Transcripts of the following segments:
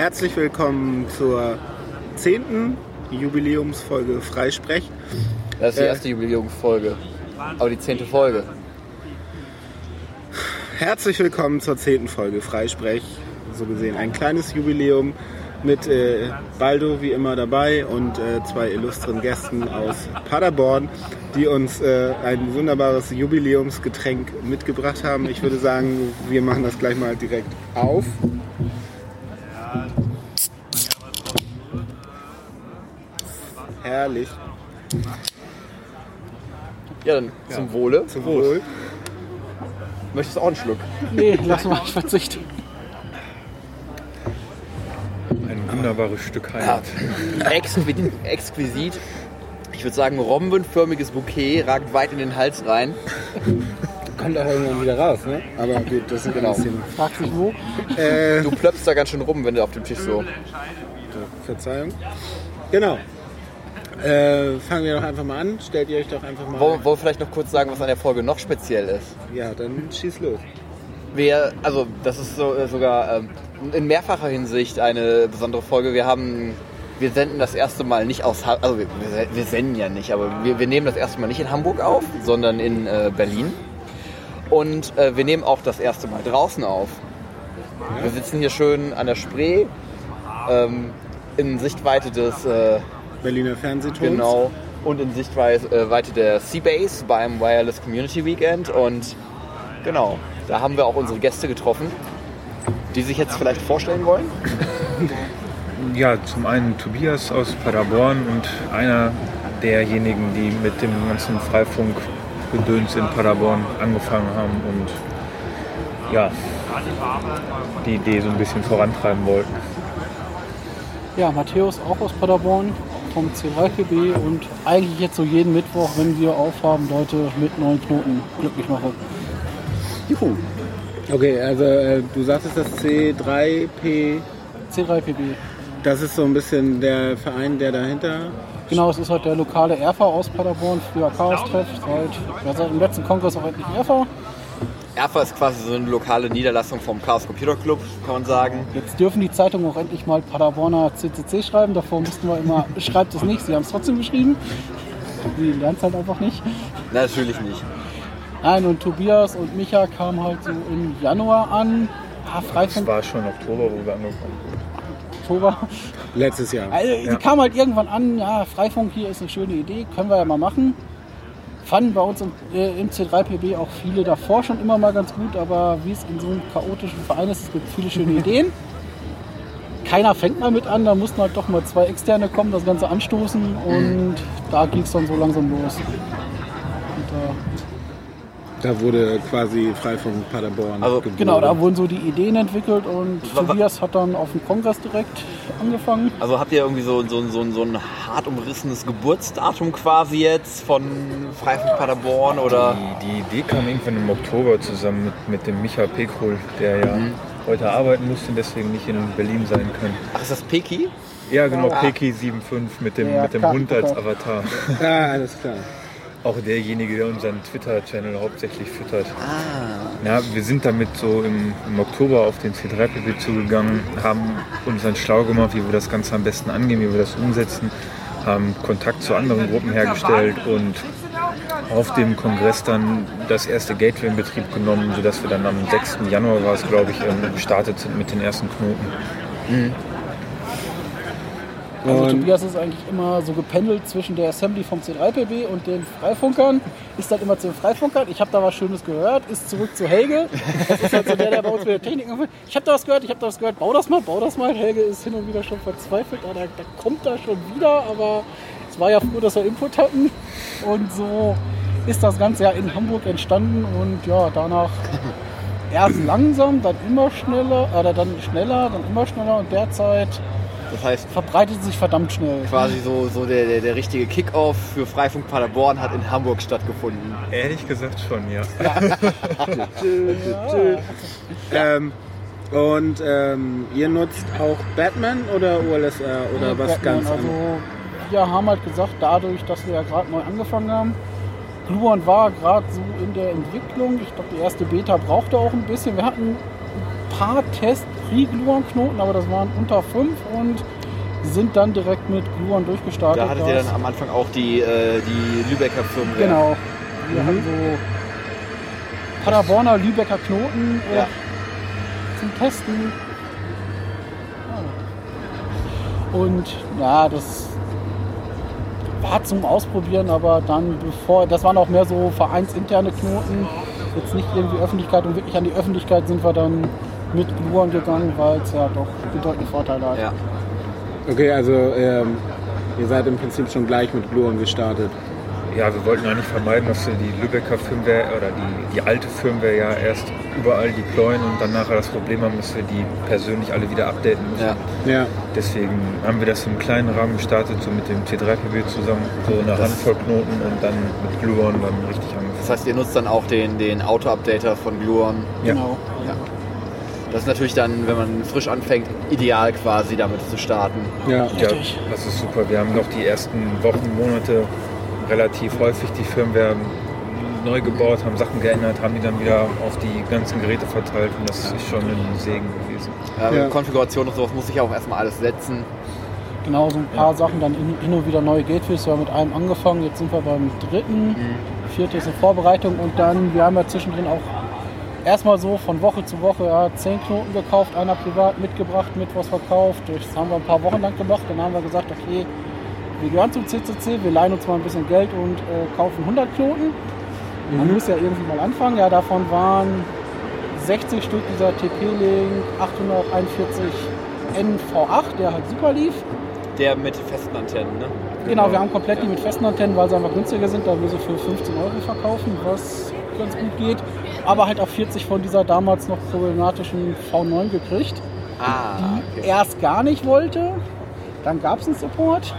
Herzlich willkommen zur zehnten Jubiläumsfolge Freisprech. Das ist die Äh. erste Jubiläumsfolge. Aber die zehnte Folge. Herzlich willkommen zur zehnten Folge Freisprech. So gesehen ein kleines Jubiläum mit äh, Baldo wie immer dabei und äh, zwei illustren Gästen aus Paderborn, die uns äh, ein wunderbares Jubiläumsgetränk mitgebracht haben. Ich würde sagen, wir machen das gleich mal direkt auf. Herrlich. Ja, dann zum Wohle. Zum Wohl. Möchtest du auch einen Schluck? Nee, lass mal, ich verzichte. Ein wunderbares Stück Heimat. Exquisit. exquisit. Ich würde sagen, rombenförmiges Bouquet ragt weit in den Hals rein. Kommt auch irgendwann wieder raus, ne? Aber gut, das sind Genau. genau. Thema. Frag sich wo. Äh, Du plöppst da ganz schön rum, wenn du auf dem Tisch so. Verzeihung. Genau. Äh, fangen wir doch einfach mal an. Stellt ihr euch doch einfach mal. Wollen wollen wir vielleicht noch kurz sagen, was an der Folge noch speziell ist? Ja, dann schieß los. Wir, also das ist so, äh, sogar ähm, in mehrfacher Hinsicht eine besondere Folge. Wir haben, wir senden das erste Mal nicht aus, Ha- also wir, wir, wir senden ja nicht, aber wir, wir nehmen das erste Mal nicht in Hamburg auf, sondern in äh, Berlin. Und äh, wir nehmen auch das erste Mal draußen auf. Wir sitzen hier schön an der Spree, ähm, in Sichtweite des, äh, Berliner Fernsehturms. genau, und in Sichtweite äh, Weite der Seabase beim Wireless Community Weekend. Und genau, da haben wir auch unsere Gäste getroffen, die sich jetzt vielleicht vorstellen wollen. Ja, zum einen Tobias aus Paderborn und einer derjenigen, die mit dem ganzen Freifunkgedöns in Paderborn angefangen haben und ja, die Idee so ein bisschen vorantreiben wollten. Ja, Matthäus auch aus Paderborn vom C3PB und eigentlich jetzt so jeden Mittwoch, wenn wir aufhaben, Leute mit neuen Knoten glücklich mache. Juhu. Okay, also äh, du sagtest das C3P. C3PB. Das ist so ein bisschen der Verein, der dahinter. Genau, es ist halt der lokale Erfa aus Paderborn, früher Chaos-Treff, seit, ja, seit dem letzten Kongress auch endlich Erfa. ERFA ist quasi so eine lokale Niederlassung vom Chaos Computer Club, kann man sagen. Jetzt dürfen die Zeitungen auch endlich mal Paderborner CCC schreiben. Davor mussten wir immer, schreibt es nicht, sie haben es trotzdem geschrieben. Sie lernt es halt einfach nicht. Na, natürlich nicht. Nein, und Tobias und Micha kamen halt so im Januar an. Ah, Es Freifunk, war schon Oktober, wo wir angefangen haben. Oktober. Letztes Jahr. Also, die Ja. kamen halt irgendwann an, ja, Freifunk hier ist eine schöne Idee, können wir ja mal machen. Fanden bei uns im, äh, im C3PB auch viele davor schon immer mal ganz gut, aber wie es in so einem chaotischen Verein ist, es gibt viele schöne Ideen. Keiner fängt mal mit an, da mussten halt doch mal zwei Externe kommen, das Ganze anstoßen und da ging es dann so langsam los. Und, äh, Da wurde quasi Freifunk Paderborn. Also, geboren. genau, da wurden so die Ideen entwickelt und Wa- wa- Tobias hat dann auf dem Kongress direkt angefangen. Also habt ihr irgendwie so, so, so, so ein hart umrissenes Geburtsdatum quasi jetzt von Freifunk Paderborn oder? Die, die Idee kam irgendwann im Oktober zusammen mit, mit dem Micha Pekrol, der ja heute arbeiten musste und deswegen nicht in Berlin sein kann. Ach, ist das Peki? Ja, genau, Ah. Peki 75 mit dem, Ja, mit dem Hund als. Avatar. Ah, alles klar. Auch derjenige, der unseren Twitter-Channel hauptsächlich füttert. Ah. Ja, wir sind damit so im, im Oktober auf den C3PB zugegangen, haben uns dann schlau gemacht, wie wir das Ganze am besten angehen, wie wir das umsetzen, haben Kontakt zu anderen Gruppen hergestellt und auf dem Kongress dann das erste Gateway in Betrieb genommen, sodass wir dann am 6. Januar war es, glaube ich, ähm, gestartet sind mit den ersten Knoten. Also Und- Tobias ist eigentlich immer so gependelt zwischen der Assembly vom C3PB und den Freifunkern. Ist dann immer zu den Freifunkern. Ich habe da was Schönes gehört. Ist zurück zu Helge. Das ist halt so der, der bei uns mit der Technik. Ich habe da was gehört, ich habe da was gehört. Bau das mal, bau das mal. Helge ist hin und wieder schon verzweifelt. Ah, Da, da kommt er schon wieder. Aber es war ja froh, dass wir Input hatten. Und so ist das Ganze ja in Hamburg entstanden. Und ja, danach erst langsam, dann immer schneller, oder dann schneller, dann immer schneller. Und derzeit Das heißt verbreitet sich verdammt schnell. quasi so, so der, der, der richtige Kickoff für Freifunk Paderborn hat in Hamburg stattgefunden. Ehrlich gesagt schon, ja. Ähm, und ähm, ihr nutzt auch Batman oder OLSR oder Ja, was Batman, ganz also, anderes? Wir haben halt gesagt, dadurch, dass wir ja gerade neu angefangen haben, Gluon war gerade so in der Entwicklung. Ich glaube, die erste Beta brauchte auch ein bisschen. Wir hatten paar Test Pre-Gluon-Knoten, aber das waren unter 5 und sind dann direkt mit Gluon durchgestartet. Da hattet ihr dann am Anfang auch die, äh, die Lübecker Firmen. Genau. Wir haben so Paderborner Lübecker Knoten äh, Ja. zum Testen. Ja. Und ja, das war zum Ausprobieren, aber dann bevor, das waren auch mehr so vereinsinterne Knoten, jetzt nicht irgendwie Öffentlichkeit und wirklich an die Öffentlichkeit sind wir dann mit Gluon gegangen, weil es ja doch bedeutende Vorteile hat. Ja. Okay, also ähm, ihr seid im Prinzip schon gleich mit Gluon gestartet. Ja, wir wollten eigentlich vermeiden, dass wir die Lübecker Firmware oder die, die alte Firmware ja erst überall deployen und dann nachher das Problem haben, dass wir die persönlich alle wieder updaten müssen. Ja. Ja. Deswegen haben wir das im kleinen Rahmen gestartet, so mit dem T3PB zusammen, so eine Das- Handvoll Knoten und dann mit Gluon dann richtig angefangen. Das heißt, ihr nutzt dann auch den, den Auto-Updater von Gluon. Ja. Genau. Ja. Das ist natürlich dann, wenn man frisch anfängt, ideal quasi damit zu starten. Ja. Ja, das ist super. Wir haben noch die ersten Wochen, Monate relativ häufig die Firmware neu gebaut, haben Sachen geändert, haben die dann wieder auf die ganzen Geräte verteilt und das ist schon ein Segen gewesen. Ja, Ja. Konfiguration und sowas muss ich auch erstmal alles setzen. Genau, so ein paar Sachen, dann hin und wieder neue Gateways. Wir haben mit einem angefangen, jetzt sind wir beim dritten. Vierte ist in Vorbereitung und dann, wir haben ja zwischendrin auch erstmal so von Woche zu Woche ja, zehn Knoten gekauft, einer privat mitgebracht, mit was verkauft. Das haben wir ein paar Wochen lang gemacht. Dann haben wir gesagt, okay, wir gehören zum CCC, wir leihen uns mal ein bisschen Geld und äh, kaufen 100 Knoten. Man muss ja irgendwie mal anfangen. Ja, davon waren 60 Stück dieser TP-Link 841 NV8, der halt super lief. Der mit festen Antennen, ne? Genau, wir haben komplett die mit festen Antennen, weil sie einfach günstiger sind, da wir sie für 15 Euro verkaufen, was ganz gut geht. Aber halt auch 40 von dieser damals noch problematischen V9 gekriegt, Ah, die okay. erst gar nicht wollte. Dann gab es einen Support,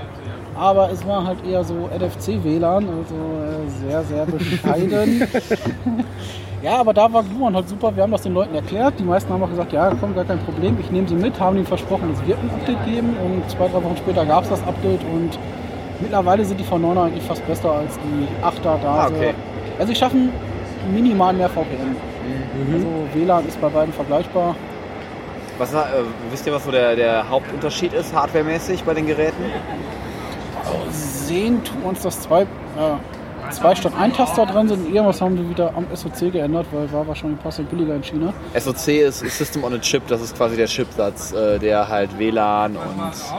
aber es war halt eher so NFC-WLAN, also äh, sehr, sehr bescheiden. ja, aber da war Gluon halt super. Wir haben das den Leuten erklärt. Die meisten haben auch gesagt, ja, komm, gar kein Problem, ich nehme sie mit. Haben ihnen versprochen, es wird ein Update geben. Und zwei, drei Wochen später gab es das Update und mittlerweile sind die V9er eigentlich fast besser als die 8er da. Ah, okay. Also sie schaffen minimal mehr VPN. Also WLAN ist bei beiden vergleichbar. Was, äh, wisst ihr, was so der, der Hauptunterschied ist, hardwaremäßig bei den Geräten? Sehen tun uns das zwei, äh, zwei statt ein Taster drin sind. Irgendwas haben sie wieder am SoC geändert, weil war wahrscheinlich ein bisschen billiger in China. SoC ist System on a Chip, das ist quasi der Chipsatz, äh, der halt WLAN und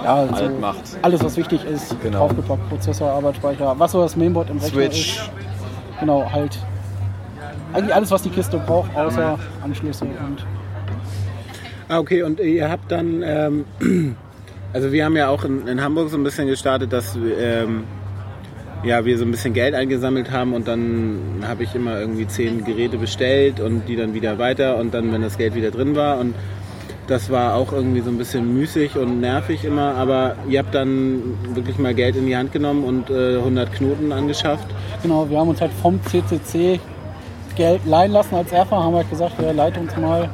Ja, also alt macht. alles was wichtig ist, Genau. draufgepackt, Prozessor, Arbeitsspeicher, was so das Mainboard im Rechner Switch. ist. Genau, halt. Eigentlich alles, was die Kiste braucht, außer Anschlüsse und Ah, okay, und ihr habt dann, ähm, also wir haben ja auch in, in Hamburg so ein bisschen gestartet, dass ähm, ja, wir so ein bisschen Geld eingesammelt haben und dann habe ich immer irgendwie zehn Geräte bestellt und die dann wieder weiter und dann, wenn das Geld wieder drin war und das war auch irgendwie so ein bisschen müßig und nervig immer, aber ihr habt dann wirklich mal Geld in die Hand genommen und äh, 100 Knoten angeschafft. Genau, wir haben uns halt vom CCC Geld leihen lassen als Erfa, haben halt gesagt, wer leiht uns mal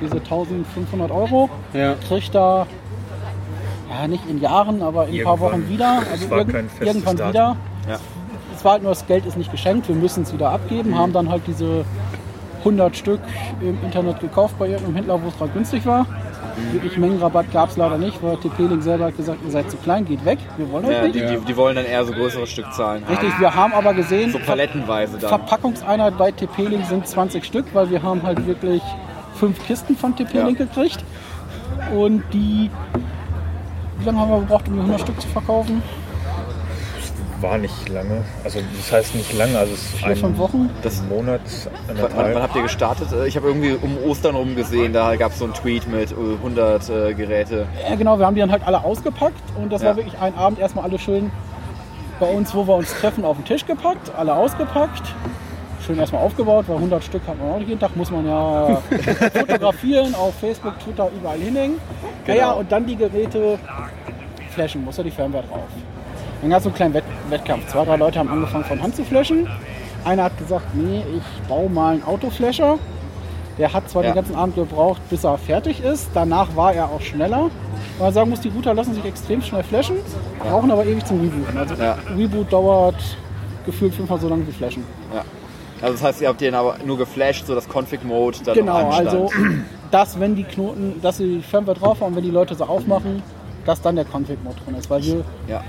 diese 1500 Euro, Ja, kriegt da, ja nicht in Jahren, aber in ein paar. Wochen wieder. Es Also war irgend- kein festes irgendwann Datum. wieder. Ja. Es war halt nur, das Geld ist nicht geschenkt, wir müssen es wieder abgeben, haben dann halt diese 100 Stück im Internet gekauft bei irgendeinem Händler, wo es gerade günstig war. Wirklich Mengenrabatt gab es leider nicht, weil TP-Link selber hat gesagt, ihr seid zu klein, geht weg, wir wollen euch Ja, nicht. die, die, die wollen dann eher so größere Stückzahlen haben. Richtig, wir haben aber gesehen, So palettenweise dann. Verpackungseinheit bei TP-Link sind 20 Stück, weil wir haben halt wirklich fünf Kisten von TP-Link gekriegt. Und die, wie lange haben wir gebraucht, um die 100 Stück zu verkaufen? War nicht lange. Also das heißt nicht lange, also es ist ein Wochen? Das- Monat, Wann, wann, anderthalb. wann habt ihr gestartet? Äh, Ich habe irgendwie um Ostern rum gesehen, da gab es so einen Tweet mit äh, 100 äh, Geräte. Ja, genau, wir haben die dann halt alle ausgepackt und das Ja. war wirklich ein Abend erstmal alle schön bei uns, wo wir uns treffen, auf den Tisch gepackt, alle ausgepackt. Schön erstmal aufgebaut, weil 100 Stück hat man auch nicht jeden Tag, muss man ja fotografieren, auf Facebook, Twitter, überall hinhängen. Ja, ja, Genau. und dann die Geräte flashen, muss ja die Firmware drauf. Dann gab es so einen kleinen Wett Wettkampf. Zwei, drei Leute haben angefangen von Hand zu flashen. Einer hat gesagt, nee, ich baue mal einen Autoflasher. Der hat zwar Ja. den ganzen Abend gebraucht, bis er fertig ist. Danach war er auch schneller. Weil man sagen muss, die Router lassen sich extrem schnell flashen, brauchen aber ewig zum Rebooten. Also Ja. Reboot dauert gefühlt fünfmal so lange wie Flashen. Ja. Also das heißt, ihr habt den aber nur geflasht, so das Config-Mode dann Genau, also dass wenn die Knoten, dass sie die Firmware drauf haben, wenn die Leute sie aufmachen, dass dann der Config-Mod drin ist. Weil wir Ja.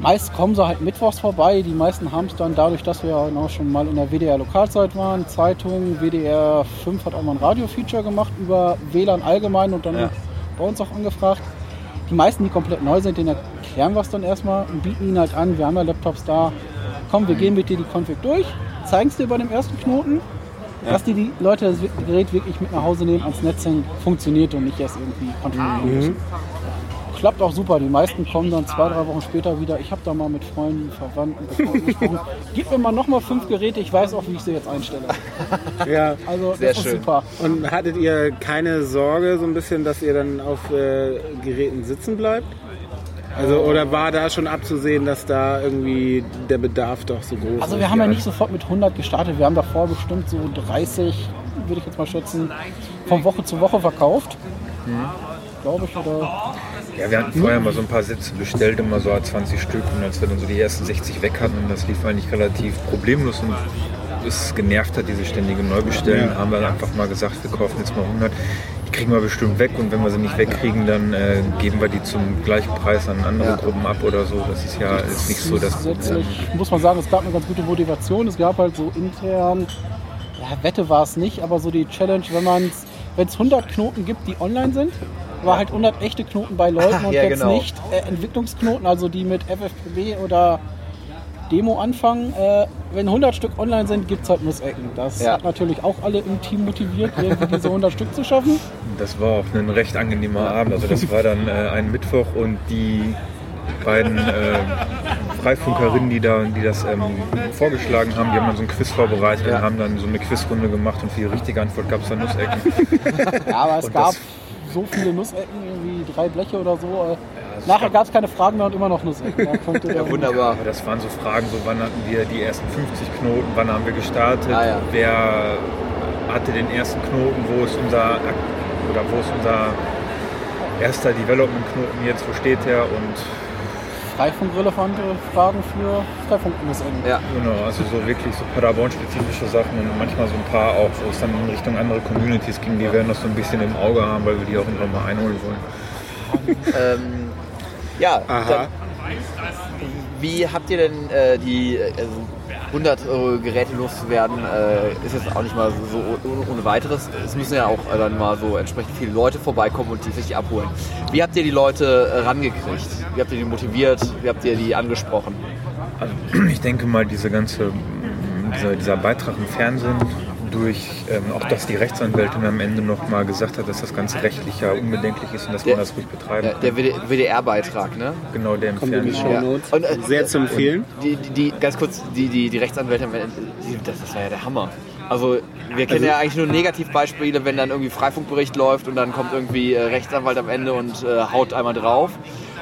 Meist kommen sie halt mittwochs vorbei. Die meisten haben es dann dadurch, dass wir ja auch schon mal in der WDR Lokalzeit waren, Zeitung, WDR 5 hat auch mal ein Radio-Feature gemacht über WLAN allgemein und dann Ja. bei uns auch angefragt. Die meisten, die komplett neu sind, denen erklären wir es dann erstmal und bieten ihnen halt an, wir haben ja Laptops da, komm, wir gehen mit dir die Config durch, zeigen es dir bei dem ersten Knoten, dass die, die Leute das Gerät wirklich mit nach Hause nehmen, ans Netz hängen, funktioniert und nicht erst irgendwie konfigurieren müssen. Klappt auch super. Die meisten kommen dann zwei, drei Wochen später wieder. Ich habe da mal mit Freunden, Verwandten gesprochen. Gib mir mal nochmal fünf Geräte, ich weiß auch, wie ich sie jetzt einstelle. Ja. Also Sehr das ist schön. super. Und hattet ihr keine Sorge, so ein bisschen, dass ihr dann auf äh, Geräten sitzen bleibt? Also, oder war da schon abzusehen, dass da irgendwie der Bedarf doch so groß ist? Also wir haben ja nicht sofort mit 100 gestartet. Wir haben davor bestimmt so 30, würde ich jetzt mal schätzen, von Woche zu Woche verkauft. Glaube ich, oder? Ja, wir hatten vorher mal so ein paar Sätze bestellt, immer so 20 Stück. Und als wir dann so die ersten 60 weg hatten, und das lief eigentlich relativ problemlos und es genervt hat, diese ständige Neubestellen, haben wir einfach mal gesagt, wir kaufen jetzt mal 100. Die kriegen wir bestimmt weg und wenn wir sie nicht wegkriegen, dann äh, geben wir die zum gleichen Preis an andere Ja. Gruppen ab oder so. Das ist ja ist nicht so das Problem. Zusätzlich muss man sagen, es gab eine ganz gute Motivation. Es gab halt so intern, ja, Wette war es nicht, aber so die Challenge, wenn man wenn es 100 Knoten gibt, die online sind, war halt 100 echte Knoten bei Leuten und Ja, jetzt genau. nicht äh, Entwicklungsknoten, also die mit FFPB oder Demo anfangen. Äh, wenn 100 Stück online sind, gibt es halt Nussecken. Das Ja. hat natürlich auch alle im Team motiviert, irgendwie diese 100 Stück zu schaffen. Das war auch ein recht angenehmer Abend. Also das war dann äh, ein Mittwoch und die beiden äh, Freifunkerinnen, die, da, die das ähm, vorgeschlagen haben, die haben dann so ein Quiz vorbereitet Ja. und haben dann so eine Quizrunde gemacht und für die richtige Antwort gab es dann Nussecken. Ja, aber es Und gab das- so viele Nussecken, irgendwie drei Bleche oder so. Äh, nachher gab es keine Fragen mehr und immer noch Nussecken. Ja, dann- wunderbar. Aber das waren so Fragen, so wann hatten wir die ersten 50 Knoten, wann haben wir gestartet, Ah, ja. wer hatte den ersten Knoten, wo ist unser oder wo ist unser erster Development-Knoten jetzt, wo steht der und Freifunkrelevante Fragen für Freifunk-Nussecken. Ja. Genau, also so wirklich so Paderborn-spezifische Sachen und manchmal so ein paar auch, wo es dann in Richtung andere Communities ging, die werden das so ein bisschen im Auge haben, weil wir die auch irgendwann mal einholen wollen. Ähm, ja, Aha. dann, wie habt ihr denn äh, die äh, also 100 Euro Geräte loszuwerden? Äh, ist jetzt auch nicht mal so, so ohne, weiteres. Es müssen ja auch äh, dann mal so entsprechend viele Leute vorbeikommen und die sich abholen. Wie habt ihr die Leute äh, rangekriegt? Wie habt ihr die motiviert? Wie habt ihr die angesprochen? Also ich denke mal, diese ganze, dieser, dieser Beitrag im Fernsehen durch ähm, auch, dass die Rechtsanwältin am Ende noch mal gesagt hat, dass das Ganze rechtlich ja unbedenklich ist und dass Der- man das ruhig betreiben Der, kann. der WD WDR-Beitrag, ne? Genau, der im Fernsehen. Show Notes. Und, äh, Sehr zu empfehlen. Die, die, die, ganz kurz, die, die, die Rechtsanwälte, die, das, das war ja der Hammer. Also wir kennen ja eigentlich nur Negativbeispiele, wenn dann irgendwie Freifunkbericht läuft und dann kommt irgendwie äh, Rechtsanwalt am Ende und äh, haut einmal drauf.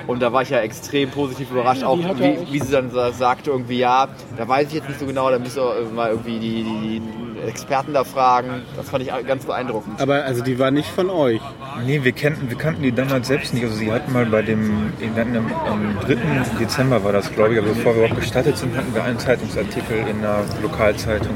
Und da war ich ja extrem positiv überrascht, auch wie, wie sie dann sa- sagte irgendwie, ja, da weiß ich jetzt nicht so genau, da müsst ihr äh, mal irgendwie die, die, die Experten da fragen. Das fand ich ganz beeindruckend. Aber also die war nicht von euch. Nee, wir kannten, wir kannten die damals selbst nicht. Also sie hatten mal bei dem, wir hatten am, am 3. Dezember war das, glaube ich, aber bevor wir überhaupt gestartet sind, hatten wir einen Zeitungsartikel in einer Lokalzeitung.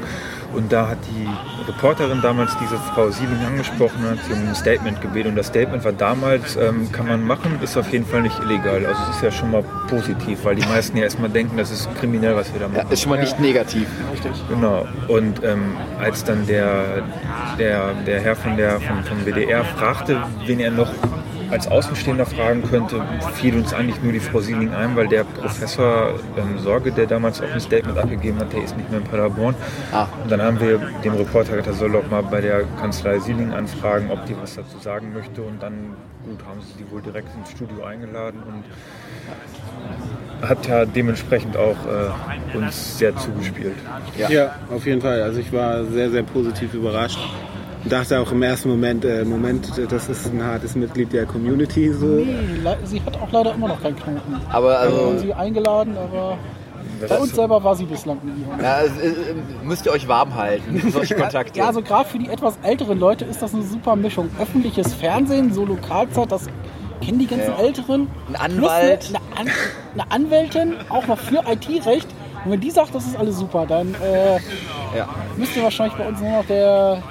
Und da hat die Reporterin damals diese Frau Siebing angesprochen hat sie um ein Statement gebeten. Und das Statement war damals, ähm, kann man machen, ist auf jeden Fall nicht illegal. Also es ist ja schon mal positiv, weil die meisten ja erstmal denken, das ist kriminell, was wir da Ja, machen. ist schon mal nicht negativ. Genau. Und ähm, als dann der, der, der Herr von der, vom, vom WDR fragte, wen er noch als Außenstehender fragen könnte, fiel uns eigentlich nur die Frau Sieling ein, weil der Professor ähm, Sorge, der damals auch ein Statement abgegeben hat, der ist nicht mehr in Paderborn. Ah. Und dann haben wir dem Reporter gesagt, er soll doch mal bei der Kanzlei Sieling anfragen, ob die was dazu sagen möchte. Und dann, gut, haben sie die wohl direkt ins Studio eingeladen und hat ja dementsprechend auch äh, uns sehr zugespielt. Ja. Ja. auf jeden Fall. Also ich war sehr, sehr positiv überrascht. Dachte auch im ersten Moment, äh, Moment, das ist ein hartes Mitglied der Community. So. Nee, sie hat auch leider immer noch keinen Knoten. Aber Wir also, haben sie eingeladen, aber bei uns selber war sie bislang nie. ja, also, äh, müsst ihr euch warm halten, solche Kontakte. Ja, also gerade für die etwas älteren Leute ist das eine super Mischung. Öffentliches Fernsehen, so Lokalzeit, das kennen die ganzen Ja. Älteren. Ein Plus Anwalt. Eine, eine, An eine Anwältin, auch noch für IT-Recht. Und wenn die sagt, das ist alles super, dann äh, ja. müsste wahrscheinlich bei uns nur noch der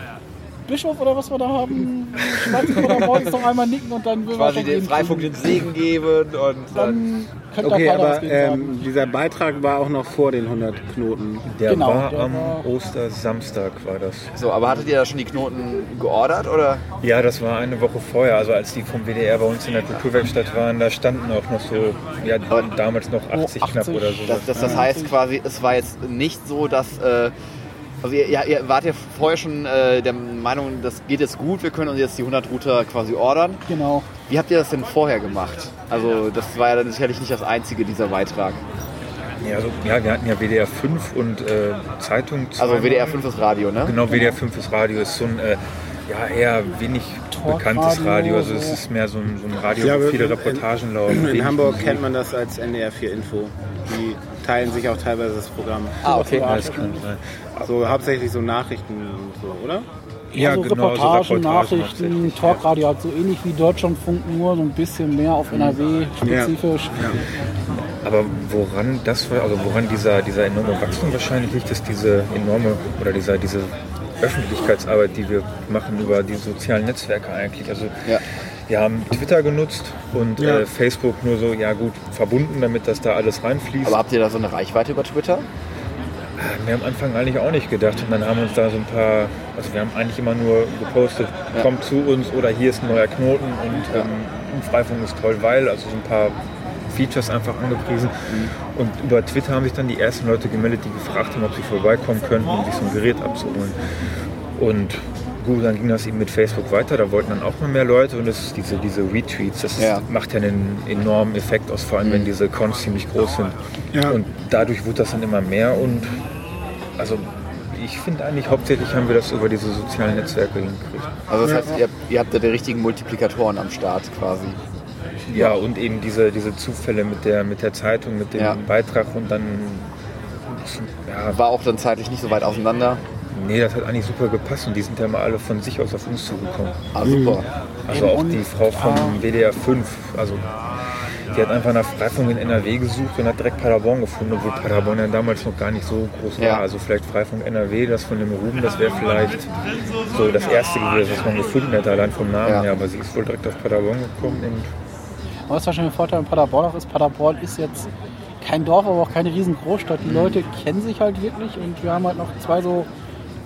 Bischof oder was wir da haben, schmeißt oder morgens noch einmal nicken und dann will Quasi den Freifunk den Segen geben und dann. Dann könnte Okay, aber ähm, dieser Beitrag war auch noch vor den 100 Knoten. Der Genau, war der am war- Ostersamstag, war das. So, aber hattet ihr da schon die Knoten geordert oder? Ja, das war eine Woche vorher, also als die vom WDR bei uns in der Kulturwerkstatt waren, da standen auch noch so, ja, damals noch 80, knapp 80. oder so. Das, das, das heißt quasi, es war jetzt nicht so, dass. Äh, also ihr, ja, ihr wart ja vorher schon äh, der Meinung, das geht jetzt gut, wir können uns jetzt die 100 Router quasi ordern. Genau. Wie habt ihr das denn vorher gemacht? Also das war ja dann sicherlich nicht das einzige dieser Beitrag. Ja, also, ja, wir hatten ja WDR 5 und äh, Zeitung. Also. WDR 5 ist Radio, ne? Genau, WDR 5 ist Radio, ist so ein äh, ja, eher wenig Talkradio, bekanntes Radio. Also es so. ist mehr so ein, so ein Radio, Ja, wo viele in- Reportagen laufen. In Hamburg Musik. kennt man das als NDR 4 Info. Die teilen sich auch teilweise das Programm. Ah, okay. Ja, das kann sein. So hauptsächlich so Nachrichten und so, oder? Ja, so genau, so Reportagen, Reportagen Nachrichten, Talkradio, halt so ähnlich wie Deutschlandfunk, nur so ein bisschen mehr auf NRW spezifisch. Aber woran das war, also woran dieser, dieser enorme Wachstum wahrscheinlich liegt, ist diese enorme oder dieser, diese Öffentlichkeitsarbeit, die wir machen über die sozialen Netzwerke eigentlich. Also Ja. wir haben Twitter genutzt und Ja. äh, Facebook nur so, ja gut, verbunden, damit das da alles reinfließt. Aber habt ihr da so eine Reichweite über Twitter? Haben wir am Anfang eigentlich auch nicht gedacht. Und dann haben uns da so ein paar, also wir haben eigentlich immer nur gepostet, kommt zu uns oder hier ist ein neuer Knoten und ähm, Freifunk ist toll, weil, also so ein paar Features einfach angepriesen. Und über Twitter haben sich dann die ersten Leute gemeldet, die gefragt haben, ob sie vorbeikommen könnten, um sich so ein Gerät abzuholen. Und gut, dann ging das eben mit Facebook weiter, da wollten dann auch mal mehr Leute und das ist diese, diese Retweets, das ist, Ja. macht ja einen enormen Effekt aus, vor allem wenn diese Cons ziemlich groß sind. Ja. Und dadurch wurde das dann immer mehr und also ich finde eigentlich hauptsächlich haben wir das über diese sozialen Netzwerke hingekriegt. Also das heißt, ihr, habt- ihr habt da die richtigen Multiplikatoren am Start quasi. Ja, und eben diese, diese Zufälle mit der, mit der Zeitung, mit dem Ja. Beitrag und dann ja, War auch dann zeitlich nicht so weit auseinander. nee, das hat eigentlich super gepasst und die sind ja mal alle von sich aus auf uns zugekommen. Ah, super. Also auch die Frau vom WDR 5, also die hat einfach nach Freifunk in NRW gesucht und hat direkt Paderborn gefunden, obwohl Paderborn ja damals noch gar nicht so groß war. Ja. Also vielleicht Freifunk NRW, das von dem Ruben, das wäre vielleicht so das erste gewesen, was man gefunden hätte, allein vom Namen Ja. her. Aber sie ist wohl direkt auf Paderborn gekommen und Aber was wahrscheinlich ein Vorteil in Paderborn auch ist, Paderborn ist jetzt kein Dorf, aber auch keine riesen Großstadt. Die Leute kennen sich halt wirklich und wir haben halt noch zwei so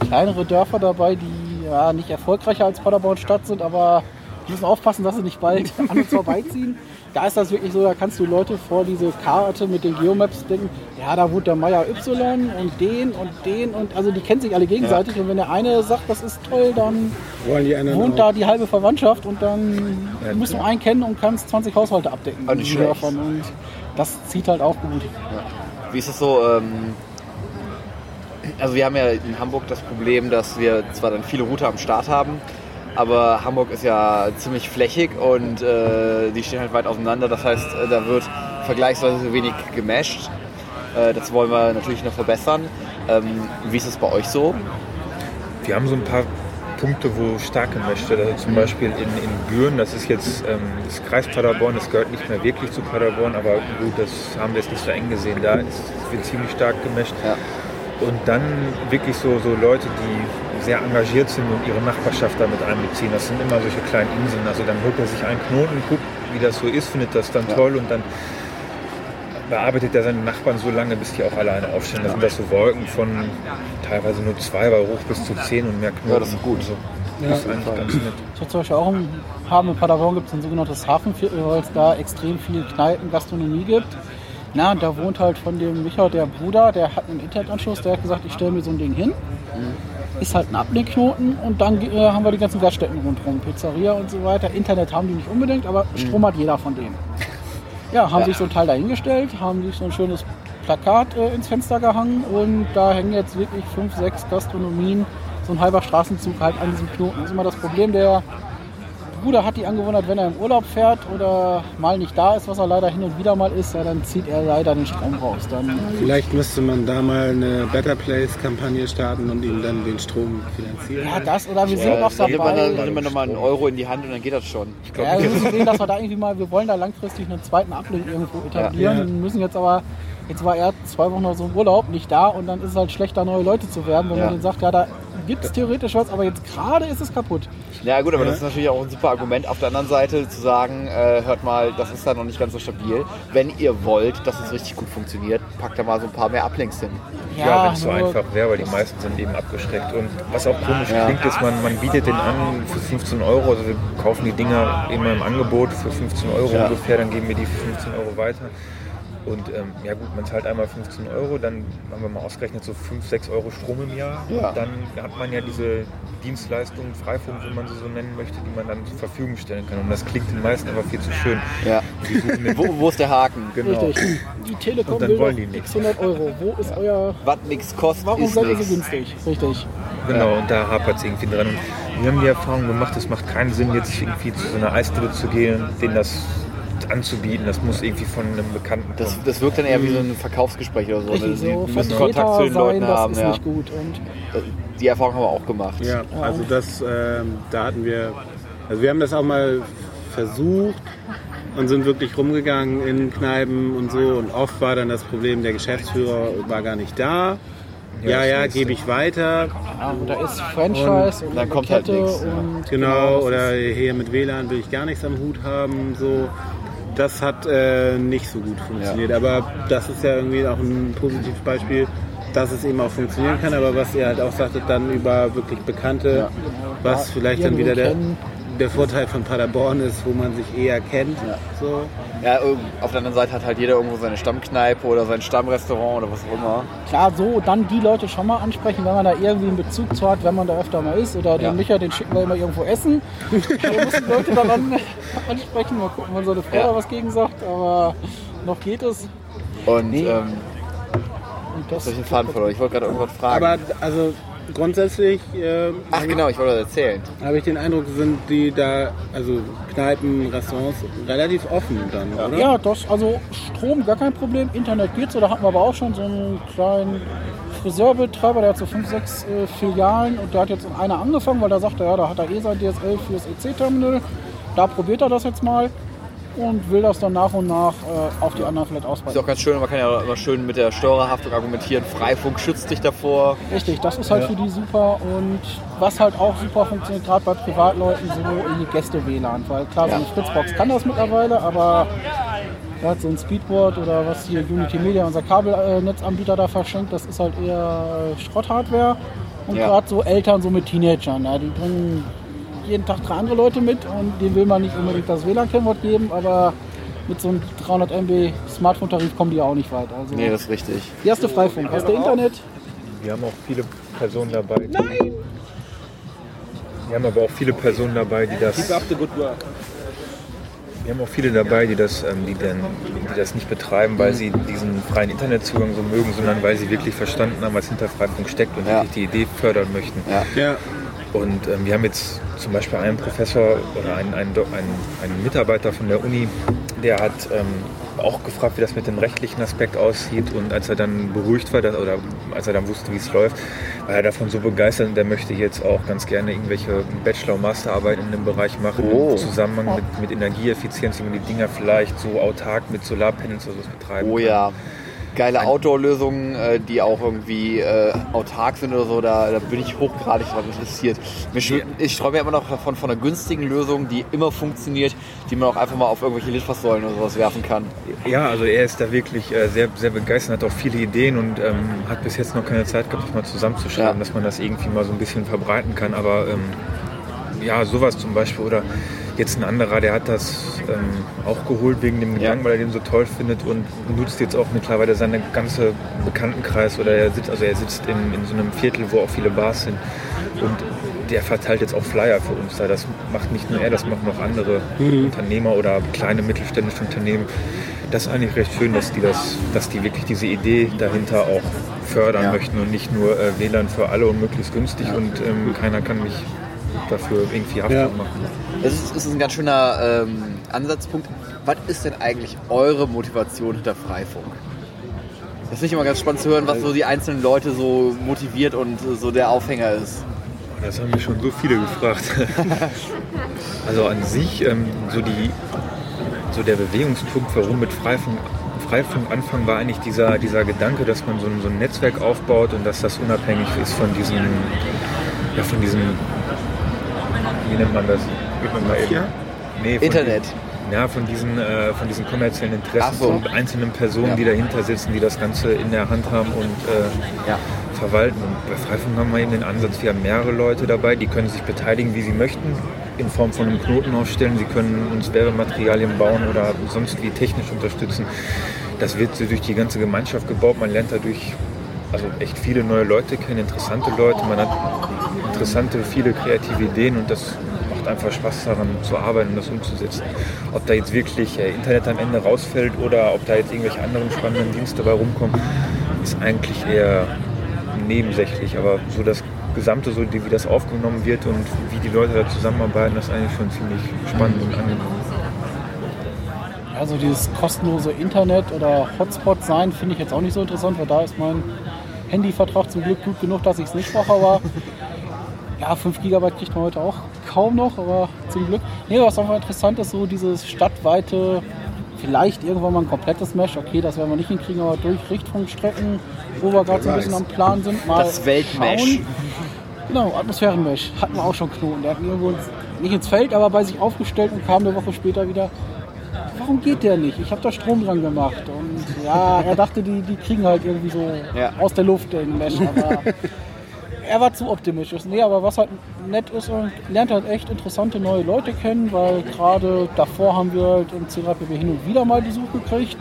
kleinere Dörfer dabei, die ja nicht erfolgreicher als Paderborn Stadt sind, aber wir müssen aufpassen, dass sie nicht bald an uns vorbeiziehen. Da ist das wirklich so, da kannst du Leute vor diese Karte mit den Geomaps denken, ja, da wohnt der Meier Y und den und den und also die kennen sich alle gegenseitig und wenn der eine sagt, das ist toll, dann Wollen die anderen wohnt auch? da die halbe Verwandtschaft und dann Ja, musst du einen kennen und kannst 20 Haushalte abdecken. Nicht schlecht. Dörfern. Und das zieht halt auch gut. Wie ist es so? Ähm, also wir haben ja in Hamburg das Problem, dass wir zwar dann viele Router am Start haben, aber Hamburg ist ja ziemlich flächig und äh, die stehen halt weit auseinander. Das heißt, äh, da wird vergleichsweise wenig gemasht. Äh, das wollen wir natürlich noch verbessern. Ähm, wie ist es bei euch so? wir haben so ein paar Punkte, wo stark gemischt wird. Also zum Beispiel in, in Büren, das ist jetzt ähm, das Kreis Paderborn, das gehört nicht mehr wirklich zu Paderborn, aber gut, das haben wir jetzt nicht so eng gesehen. Da ist, wird ziemlich stark gemischt. Ja. Und dann wirklich so, so Leute, die sehr engagiert sind und ihre Nachbarschaft damit einbeziehen. Das sind immer solche kleinen Inseln. Also dann holt er sich einen Knoten, guckt, wie das so ist, findet das dann Ja. toll und dann bearbeitet er seine Nachbarn so lange, bis die auch alleine aufstehen. Da sind das so Wolken von teilweise nur zwei, aber hoch bis zu zehn und mehr Knoten. Ja, das ist gut. Also, Ja. das ist eigentlich ganz nett. Ich habe zum Beispiel auch im Haben in Paderborn gibt es ein sogenanntes Hafenviertel, weil es da extrem viel Kneipen, Gastronomie gibt. Na, und da wohnt halt von dem Micha der Bruder, der hat einen Internetanschluss, der hat gesagt, ich stelle mir so ein Ding hin. Ist halt ein Ablegknoten und dann äh, haben wir die ganzen Gaststätten rundherum, Pizzeria und so weiter. Internet haben die nicht unbedingt, aber Strom hat jeder von denen. Ja, haben Ja. sich so ein Teil dahingestellt, haben sich so ein schönes Plakat äh, ins Fenster gehangen und da hängen jetzt wirklich fünf, sechs Gastronomien, so ein halber Straßenzug halt an diesem Knoten. Das ist immer das Problem, der Bruder hat die Angewohnheit, wenn er im Urlaub fährt oder mal nicht da ist, was er leider hin und wieder mal ist, ja, dann zieht er leider den Strom raus. Dann, Vielleicht müsste man da mal eine Better Place-Kampagne starten und ihm dann den Strom finanzieren. ja, das oder wir sind Ja, noch dann nimmt man, dann dabei. nimmt man nochmal einen Euro in die Hand und dann geht das schon. Ich glaube, Ja, wir müssen sehen, dass wir da irgendwie mal, wir wollen da langfristig einen zweiten Ablink irgendwo etablieren, Ja. Wir müssen jetzt aber Jetzt war er zwei Wochen oder so im Urlaub, nicht da und dann ist es halt schlechter, neue Leute zu werben, wenn Ja. man denen sagt, ja, da gibt es theoretisch was, aber jetzt gerade ist es kaputt. Ja gut, aber Ja. das ist natürlich auch ein super Argument auf der anderen Seite zu sagen, äh, hört mal, das ist da noch nicht ganz so stabil. Wenn ihr wollt, dass es richtig gut funktioniert, packt da mal so ein paar mehr Uplinks hin. Ja, wenn es so einfach wäre, weil die meisten sind eben abgeschränkt. Und was auch komisch Ja. klingt, ist, man, man bietet den an für 15 Euro. Also wir kaufen die Dinger immer im Angebot für 15 Euro Ja. ungefähr, dann geben wir die für 15 Euro weiter. Und ähm, ja gut, man zahlt einmal 15 Euro, dann haben wir mal ausgerechnet so 5, 6 Euro Strom im Jahr. Ja. Dann hat man ja diese Dienstleistung, Freifunk, wenn man sie so nennen möchte, die man dann zur Verfügung stellen kann. Und das klingt den meisten aber viel zu schön. Ja. Wo, wo ist der Haken? Genau. Richtig. Die Telekom Und dann will wollen die nicht. x 100 Euro. Wo ist euer... Was nichts kostet, Warum ist seid ihr nichts. so günstig? Richtig. Genau, und da hapert es irgendwie dran. Und wir haben die Erfahrung gemacht, es macht keinen Sinn, jetzt irgendwie zu so einer Eisdiele zu gehen, denen das anzubieten. Das muss irgendwie von einem Bekannten Das, kommen. das wirkt dann eher wie so ein Verkaufsgespräch oder so. Richtig, ne? so müssen Kontakt zu den sein, Leuten das haben. ist Ja. nicht gut. Und Die Erfahrung haben wir auch gemacht. Ja, also das, ähm, da hatten wir, also wir haben das auch mal versucht und sind wirklich rumgegangen in Kneipen und so und oft war dann das Problem, der Geschäftsführer war gar nicht da. Ja, das ja, ist gebe ich weiter. ja, und da ist Franchise und, dann kommt halt Kette nichts, ja. und Genau, das oder hier mit WLAN will ich gar nichts am Hut haben. So, das hat äh, nicht so gut funktioniert. Aber das ist ja irgendwie auch ein positives Beispiel, dass es eben auch funktionieren kann. Aber was ihr halt auch sagtet, dann über wirklich Bekannte, was vielleicht dann wieder der, kennen. Der Vorteil von Paderborn ist, wo man sich eher kennt. So. Ja, auf der anderen Seite hat halt jeder irgendwo seine Stammkneipe oder sein Stammrestaurant oder was auch immer. Klar, so dann die Leute schon mal ansprechen, wenn man da irgendwie einen Bezug zu hat, wenn man da öfter mal ist. Oder den Ja. Micha, den schicken wir immer irgendwo essen. da müssen Leute dann an, ansprechen, mal gucken, wann so eine Frau Ja. da was gegen sagt. Aber noch geht es. Und Nee. ähm, Und das soll ich den Faden verloren? Ich wollte gerade irgendwas fragen. Aber also grundsätzlich äh, Ach genau, ich wollte das erzählen. habe ich den Eindruck, sind die da, also Kneipen, Restaurants, relativ offen dann, oder? Ja, das, also Strom gar kein Problem, Internet geht so, da hatten wir aber auch schon so einen kleinen Friseurbetreiber, der hat so fünf, sechs äh, Filialen und der hat jetzt in einer angefangen, weil da sagt er, ja, da hat er eh sein DSL fürs EC-Terminal, da probiert er das jetzt mal und will das dann nach und nach äh, auf die anderen vielleicht Ist ausweiten. auch ganz schön, man kann ja immer schön mit der Steuerhaftung argumentieren. Freifunk schützt dich davor. Richtig, das ist halt für die super und was halt auch super funktioniert, gerade bei Privatleuten, so in die Gäste-WLAN, weil klar, so eine Ja. Fritzbox kann das mittlerweile, aber gerade so ein Speedboard oder was hier Unity Media, unser Kabelnetzanbieter da verschenkt, das ist halt eher Schrotthardware und Ja. gerade so Eltern so mit Teenagern, ja, die bringen jeden Tag drei andere Leute mit und denen will man nicht unbedingt das WLAN-Kennwort geben, aber mit so einem 300 MB Smartphone-Tarif kommen die auch nicht weit. Also, Nee, das ist richtig. hast du Freifunk, hast du Internet? Wir haben auch viele Personen dabei. Die, Nein! Wir haben aber auch viele Personen dabei, die das. Keep up the good work. Wir haben auch viele dabei, die das, ähm, die, dann, die das nicht betreiben, weil sie diesen freien Internetzugang so mögen, sondern weil sie wirklich verstanden haben, was hinter Freifunk steckt und Ja. wirklich die Idee fördern möchten. Ja. Ja, Und ähm, wir haben jetzt zum Beispiel einen Professor oder einen, einen, einen, einen Mitarbeiter von der Uni, der hat ähm, auch gefragt, wie das mit dem rechtlichen Aspekt aussieht. Und als er dann beruhigt war, dass, oder als er dann wusste, wie es läuft, war er davon so begeistert und der möchte jetzt auch ganz gerne irgendwelche Bachelor- und Masterarbeiten in dem Bereich machen, Oh. im Zusammenhang mit, mit Energieeffizienz, wie man die Dinger vielleicht so autark mit Solarpanels oder so betreiben Oh kann. ja. Geile Outdoor-Lösungen, äh, die auch irgendwie äh, autark sind oder so, da, da bin ich hochgradig daran interessiert. Mir schw- Ich träume ja immer noch davon, von einer günstigen Lösung, die immer funktioniert, die man auch einfach mal auf irgendwelche Litfaßsäulen oder sowas werfen kann. Ja, also er ist da wirklich äh, sehr, sehr begeistert, hat auch viele Ideen und ähm, hat bis jetzt noch keine Zeit gehabt, das mal zusammenzuschreiben, Ja. dass man das irgendwie mal so ein bisschen verbreiten kann. Aber ähm, ja, sowas zum Beispiel oder jetzt ein anderer, der hat das ähm, auch geholt wegen dem Gedanken, weil er den so toll findet und nutzt jetzt auch mittlerweile seinen ganze Bekanntenkreis oder er sitzt, also er sitzt in, in so einem Viertel, wo auch viele Bars sind und der verteilt jetzt auch Flyer für uns da. Das macht nicht nur er, das machen auch andere Unternehmer oder kleine mittelständische Unternehmen. Das ist eigentlich recht schön, dass die das, dass die wirklich diese Idee dahinter auch fördern Ja. möchten und nicht nur äh, WLAN für alle und möglichst günstig und ähm, keiner kann mich dafür irgendwie haftbar Ja. machen. Das ist, ist ein ganz schöner ähm, Ansatzpunkt. Was ist denn eigentlich eure Motivation hinter Freifunk? Das finde ich immer ganz spannend zu hören, was so die einzelnen Leute so motiviert und äh, so der Aufhänger ist. Das haben mir schon so viele gefragt. also an sich, ähm, so, die, so der Bewegungspunkt, warum mit Freifunk, Freifunk-Anfang war eigentlich dieser, dieser Gedanke, dass man so ein, so ein Netzwerk aufbaut und dass das unabhängig ist von diesem, ja, von diesem, wie nennt man das? Ja. Nee, von Internet. ja, von diesen, äh, von diesen kommerziellen Interessen so. von einzelnen Personen, Ja. die dahinter sitzen, die das Ganze in der Hand haben und äh, Ja. verwalten. Und bei Freifunk haben wir eben den Ansatz, wir haben mehrere Leute dabei, die können sich beteiligen, wie sie möchten, in Form von einem Knoten aufstellen. Sie können uns Werbematerialien bauen oder sonst wie technisch unterstützen. Das wird so durch die ganze Gemeinschaft gebaut. Man lernt dadurch also echt viele neue Leute kennen, interessante Leute. Man hat interessante, viele kreative Ideen und das macht einfach Spaß daran zu arbeiten und das umzusetzen. Ob da jetzt wirklich äh, Internet am Ende rausfällt oder ob da jetzt irgendwelche anderen spannenden Dienste dabei rumkommen, ist eigentlich eher nebensächlich. Aber so das Gesamte, so wie das aufgenommen wird und wie die Leute da zusammenarbeiten, das ist eigentlich schon ziemlich spannend und angenehm. Also dieses kostenlose Internet oder Hotspot sein finde ich jetzt auch nicht so interessant, weil da ist mein Handyvertrag zum Glück gut genug, dass ich es nicht brauche. Aber ja, 5 GB kriegt man heute auch kaum noch, aber zum Glück. Nee, was einfach interessant ist, so dieses stadtweite, vielleicht irgendwann mal ein komplettes Mesh. Okay, das werden wir nicht hinkriegen, aber durch Richtfunkstrecken, wo wir gerade so ein bisschen am Plan sind, mal Das Weltmesh. schauen. Genau, Atmosphärenmesh. Hatten wir auch schon Knoten. Der hat irgendwo ins, nicht ins Feld, aber bei sich aufgestellt und kam eine Woche später wieder. Warum geht der nicht? Ich habe da Strom dran gemacht. Und ja, er dachte, die, die kriegen halt irgendwie so Ja. aus der Luft den Mesh. Aber er war zu optimistisch. Nee, aber was halt nett ist, und lernt halt echt interessante neue Leute kennen, weil gerade davor haben wir halt im C3PB hin und wieder mal Besuch gekriegt,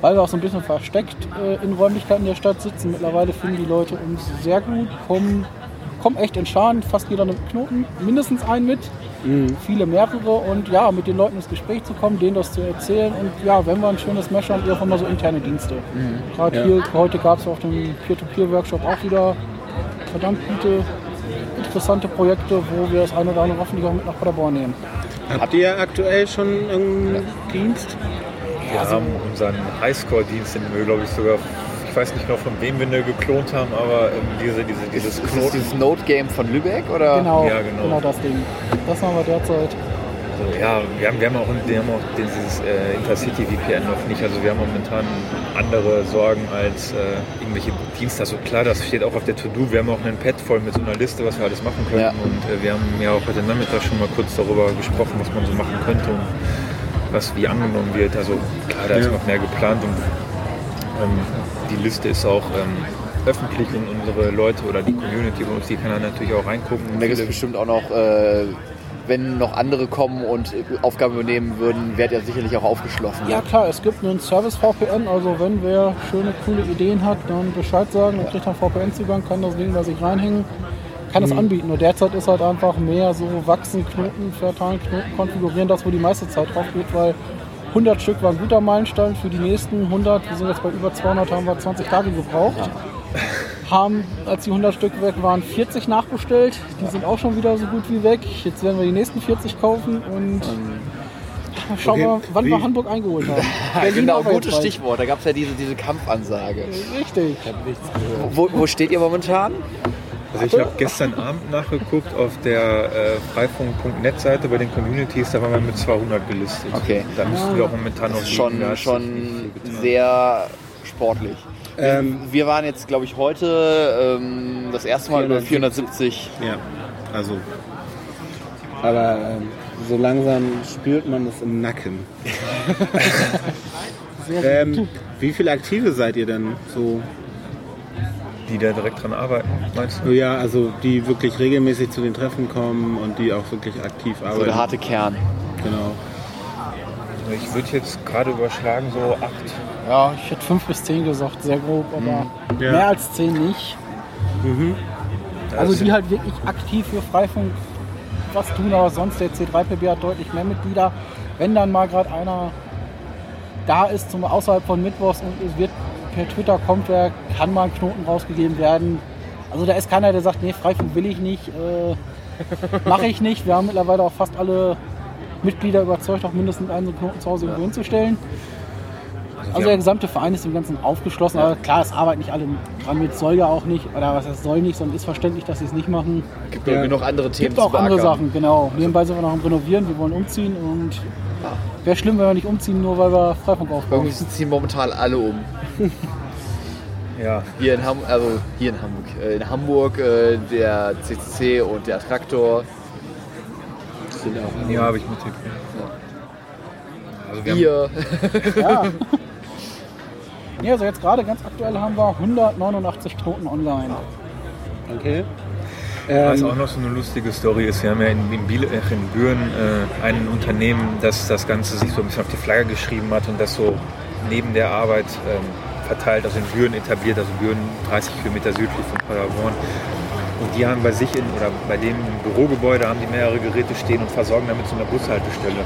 weil wir auch so ein bisschen versteckt äh, in Räumlichkeiten der Stadt sitzen. Mittlerweile finden die Leute uns sehr gut, kommen, kommen echt in Scharen, fast jeder nimmt Knoten, mindestens einen mit, viele mehrere und ja, mit den Leuten ins Gespräch zu kommen, denen das zu erzählen und ja, wenn wir ein schönes Mesh haben, irgendwann mal so interne Dienste. Gerade hier, heute gab es auf dem Peer-to-Peer-Workshop auch wieder verdammt gute, interessante Projekte, wo wir das eine oder andere hoffentlich auch mit nach Paderborn nehmen. Habt ihr aktuell schon irgendeinen Dienst? Wir haben unseren Highscore-Dienst, den wir, glaube ich, sogar, ich weiß nicht noch von wem wir den geklont haben, aber ähm, diese, diese, dieses Ist Knoten. dieses Note-Game von Lübeck? Oder? Genau, Ja, genau. genau das Ding. Das haben wir derzeit. Also, ja, wir haben, wir haben auch, wir haben auch dieses äh, Intercity VPN noch nicht. Also wir haben momentan andere Sorgen als äh, irgendwelche Dienste. Also klar, das steht auch auf der To-Do. Wir haben auch einen Pad voll mit so einer Liste, was wir alles machen können. Ja. Und äh, wir haben ja auch heute Nachmittag schon mal kurz darüber gesprochen, was man so machen könnte und was wie angenommen wird. Also klar, da ist Ja. noch mehr geplant und ähm, die Liste ist auch ähm, öffentlich und unsere Leute oder die Community bei uns, die kann da natürlich auch reingucken. Und da gibt es bestimmt auch noch, äh, wenn noch andere kommen und Aufgaben übernehmen würden, werdet ihr sicherlich auch aufgeschlossen. Ja klar, es gibt einen Service VPN, also wenn wer schöne, coole Ideen hat, dann Bescheid sagen und kriegt dann VPN-Zugang, kann das Ding bei sich reinhängen, kann es anbieten. Nur derzeit ist halt einfach mehr so wachsen, Knoten, verteilen, Knoten konfigurieren, das wo die meiste Zeit drauf geht, weil 100 Stück war ein guter Meilenstein für die nächsten 100, wir sind jetzt bei über 200, haben wir 20 Tage gebraucht. Haben, als die 100 Stück weg waren, 40 nachbestellt. Die sind auch schon wieder so gut wie weg. Jetzt werden wir die nächsten 40 kaufen und schauen Okay, wir, wann wie- wir Hamburg eingeholt haben. Berlin genau, gutes. Stichwort. Da gab es ja diese, diese Kampfansage. Richtig. Wo, wo steht ihr momentan? Also ich habe gestern Abend nachgeguckt auf der äh, freifunk.net-Seite bei den Communities, da waren wir mit 200 gelistet. Okay. Da müssten wir auch momentan noch. Schon, schon sehr sportlich. Ähm, Wir waren jetzt, glaube ich, heute ähm, das erste Mal über 470. ja, also. Aber ähm, so langsam spürt man es im Nacken. ähm, wie viele Aktive seid ihr denn so? Die da direkt dran arbeiten, meinst du? Ja, also die wirklich regelmäßig zu den Treffen kommen und die auch wirklich aktiv So arbeiten. der harte Kern. Genau. Ich würde jetzt gerade überschlagen, so acht. Ja, ich hätte 5 bis 10 gesagt, sehr grob, aber Ja. mehr als 10 nicht. Also Das die halt wirklich aktiv für Freifunk was tun, aber sonst der C3PB hat deutlich mehr Mitglieder. Wenn dann mal gerade einer da ist, zum außerhalb von Mittwochs und es wird per Twitter kommt, wer kann mal ein Knoten rausgegeben werden. Also da ist keiner, der sagt, nee, Freifunk will ich nicht, äh, mache ich nicht. Wir haben mittlerweile auch fast alle Mitglieder überzeugt, auch mindestens einen Knoten zu Hause irgendwo hinzustellen. Also der gesamte Verein ist dem Ganzen aufgeschlossen. Aber klar, es arbeiten nicht alle dran mit, soll ja auch nicht, oder was heißt soll nicht, sondern ist verständlich, dass sie es nicht machen. Gibt Ja. genug andere Themen Gibt auch zu andere. Sachen, genau. Nebenbei sind wir noch am Renovieren, wir wollen umziehen und Wäre schlimm, wenn wir nicht umziehen, nur weil wir Freifunk aufbauen. uns ziehen momentan alle um. Ja, Hier in, Ham also hier in Hamburg. Äh, in Hamburg äh, der CCC und der Traktor. Sind auch ja habe ich mitgekriegt. Also wir haben, Wir. Ja. Ja, also jetzt gerade ganz aktuell haben wir 189 Knoten online. Okay. Was Ähm, auch noch so eine lustige Story ist, wir haben ja in, in, Biele, äh, in Büren äh, ein Unternehmen, das das Ganze sich so ein bisschen auf die Flagge geschrieben hat und das so neben der Arbeit ähm, verteilt, also in Büren etabliert, also Büren 30 Kilometer südlich von Paderborn. Und die haben bei sich in, oder bei dem Bürogebäude haben die mehrere Geräte stehen und versorgen damit so eine Bushaltestelle.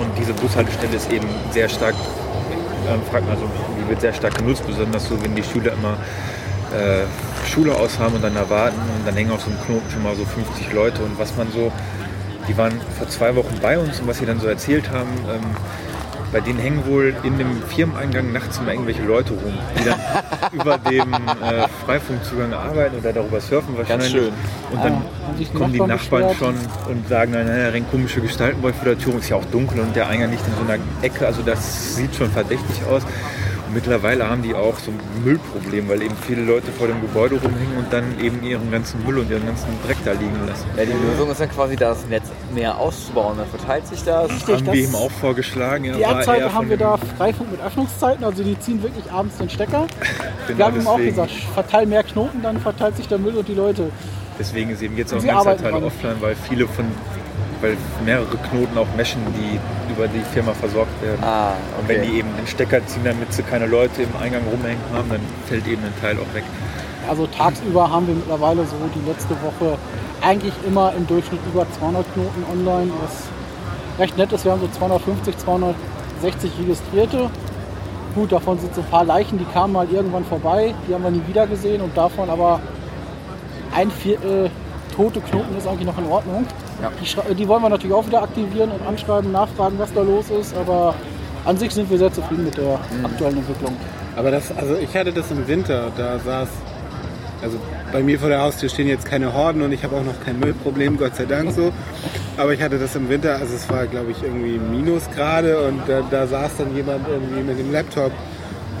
Und diese Bushaltestelle ist eben sehr stark, ähm, fragt man so, die wird sehr stark genutzt, besonders so, wenn die Schüler immer äh, Schule aus haben und dann erwarten und dann hängen auf so einem Knoten schon mal so 50 Leute. Und was man so, die waren vor zwei Wochen bei uns und was sie dann so erzählt haben, ähm, bei denen hängen wohl in dem Firmeneingang nachts immer irgendwelche Leute rum, die dann über dem äh, Freifunkzugang arbeiten oder darüber surfen wahrscheinlich. schön. Und dann die kommen die Nachbarn beschwert. schon und sagen, nein, nein, da rennen komische Gestalten bei vor der Tür. Und es ist ja auch dunkel und der Eingang nicht in so einer Ecke. Also das sieht schon verdächtig aus. Und mittlerweile haben die auch so ein Müllproblem, weil eben viele Leute vor dem Gebäude rumhängen und dann eben ihren ganzen Müll und ihren ganzen Dreck da liegen lassen. Ja, die Lösung ist ja quasi, das Netz mehr auszubauen. Dann verteilt sich das. Richtig, haben wir das- ihm auch vorgeschlagen. Derzeit eher haben wir da Freifunk mit Öffnungszeiten, also die ziehen wirklich abends den Stecker. Genau wir haben ihm auch gesagt, verteil mehr Knoten, dann verteilt sich der Müll und die Leute. Deswegen ist eben jetzt auch ein ganzer Teil dran. offline, weil viele von, weil mehrere Knoten auch meschen, die über die Firma versorgt werden. Ah, Und wenn okay. die eben den Stecker ziehen, damit sie keine Leute im Eingang rumhängen haben, dann fällt eben ein Teil auch weg. Also tagsüber haben wir mittlerweile so die letzte Woche eigentlich immer im Durchschnitt über 200 Knoten online, was recht nett ist. Wir haben so 250, 260 Registrierte. Gut, davon sind so ein paar Leichen, die kamen mal irgendwann vorbei, die haben wir nie wieder gesehen und davon aber ein Viertel tote Knoten ist eigentlich noch in Ordnung. Ja. Die, schrei- die wollen wir natürlich auch wieder aktivieren und anschreiben, nachfragen, was da los ist, aber an sich sind wir sehr zufrieden mit der aktuellen Entwicklung. Aber das, also ich hatte das im Winter, da saß, also bei mir vor der Haustür stehen jetzt keine Horden und ich habe auch noch kein Müllproblem, Gott sei Dank so. Aber ich hatte das im Winter, also es war glaube ich irgendwie Minusgrade und da, da saß dann jemand irgendwie mit dem Laptop.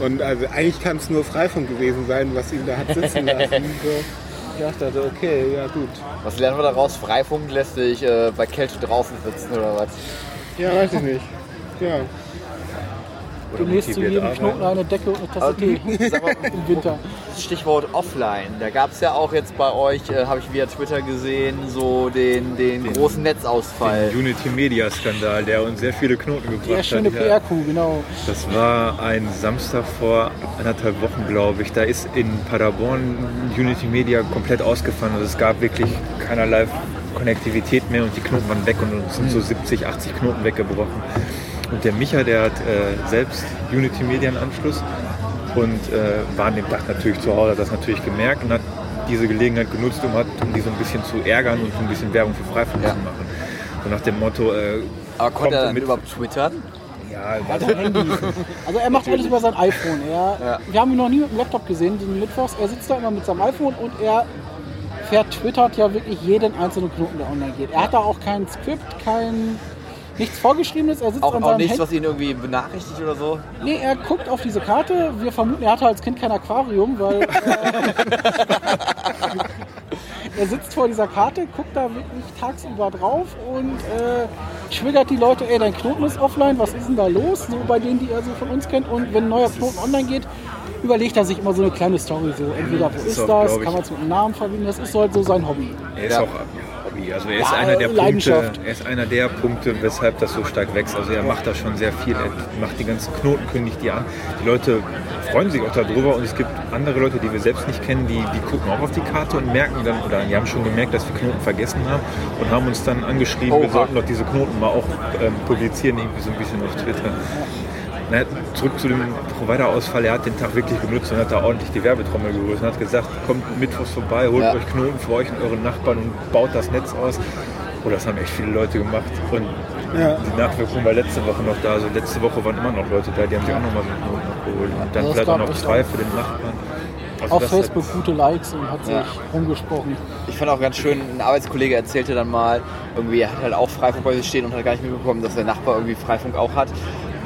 Und also eigentlich kann es nur Freifunk gewesen sein, was ihn da hat sitzen lassen. So. Ich dachte, okay, ja gut. Was lernen wir daraus? Freifunk lässt sich äh, bei Kälte draußen sitzen oder was? Ja, weiß ich nicht. Ja. Oder Demnächst zu jedem. Knoten eine Decke und eine Tasse Tee Sag mal, im Winter. Stichwort offline. Da gab es ja auch jetzt bei euch, äh, habe ich via Twitter gesehen, so den, den großen Netzausfall. Den Unity Media Skandal, der uns sehr viele Knoten gebracht Der schöne hat. PR-Coup, genau. Das war ein Samstag vor anderthalb Wochen, glaube ich. Da ist in Paderborn Unity Media komplett ausgefallen. Also es gab wirklich keinerlei Konnektivität mehr und die Knoten waren weg und uns sind so 70, 80 Knoten weggebrochen. Und der Micha, der hat äh, selbst Unity Media einen Anschluss und äh, war an dem Tag natürlich zu Hause, hat das natürlich gemerkt und hat diese Gelegenheit genutzt, um, hat, um die so ein bisschen zu ärgern und so ein bisschen Werbung für Freifunk Ja. zu machen. So nach dem Motto, äh, Aber konnte er dann mit- überhaupt twittern? ja, Also er macht alles über sein iPhone. Er, Ja. Wir haben ihn noch nie mit dem Laptop gesehen, den Mittwochs. Er sitzt da immer mit seinem iPhone und er vertwittert ja wirklich jeden einzelnen Knoten, der online geht. Er hat da auch kein Skript, kein nichts vorgeschriebenes. Er sitzt Auch, an auch seinem nichts, Handy. was ihn irgendwie benachrichtigt oder so? Nee, er guckt auf diese Karte. Wir vermuten, er hatte als Kind kein Aquarium, weil äh, er sitzt vor dieser Karte, guckt da wirklich tagsüber drauf und äh, triggert die Leute, ey, dein Knoten ist offline, was ist denn da los? So bei denen, die er so von uns kennt. Und wenn ein neuer Knoten online geht, überlegt er sich immer so eine kleine Story. So entweder, wo ist ist auch, das? Kann man es mit einem Namen verbinden? Das ist halt so sein Hobby. Er ist Ja. auch Hobby. Also er ist Ja, einer der Punkte, er ist einer der Punkte, weshalb das so stark wächst. Also er macht da schon sehr viel. Er macht die ganzen Knoten, kündigt die an. Die Leute freuen sich auch darüber und es gibt andere Leute, die wir selbst nicht kennen, die, die gucken auch auf die Karte und merken dann, oder die haben schon gemerkt, dass wir Knoten vergessen haben und haben uns dann angeschrieben, wir Oha. sollten doch diese Knoten mal auch ähm, publizieren, irgendwie so ein bisschen auf Twitter. Na, zurück zu dem Provider-Ausfall. Er hat den Tag wirklich genutzt und hat da ordentlich die Werbetrommel gerührt und hat gesagt, kommt mittwochs vorbei, holt Ja. euch Knoten für euch und euren Nachbarn und baut das Netz aus. Oh, das haben echt viele Leute gemacht. Und Ja. die Nachwirkung war letzte Woche noch da. Also letzte Woche waren immer noch Leute da, die haben sich auch nochmal so einen Knoten abgeholt. Und dann Also es vielleicht auch noch zwei für den Nachbarn. Also auf Facebook hat- gute Likes und hat sich Ja. rumgesprochen. Ich fand auch ganz schön, ein Arbeitskollege erzählte dann mal, irgendwie, er hat halt auch Freifunk bei sich stehen und hat gar nicht mitbekommen, dass der Nachbar irgendwie Freifunk auch hat.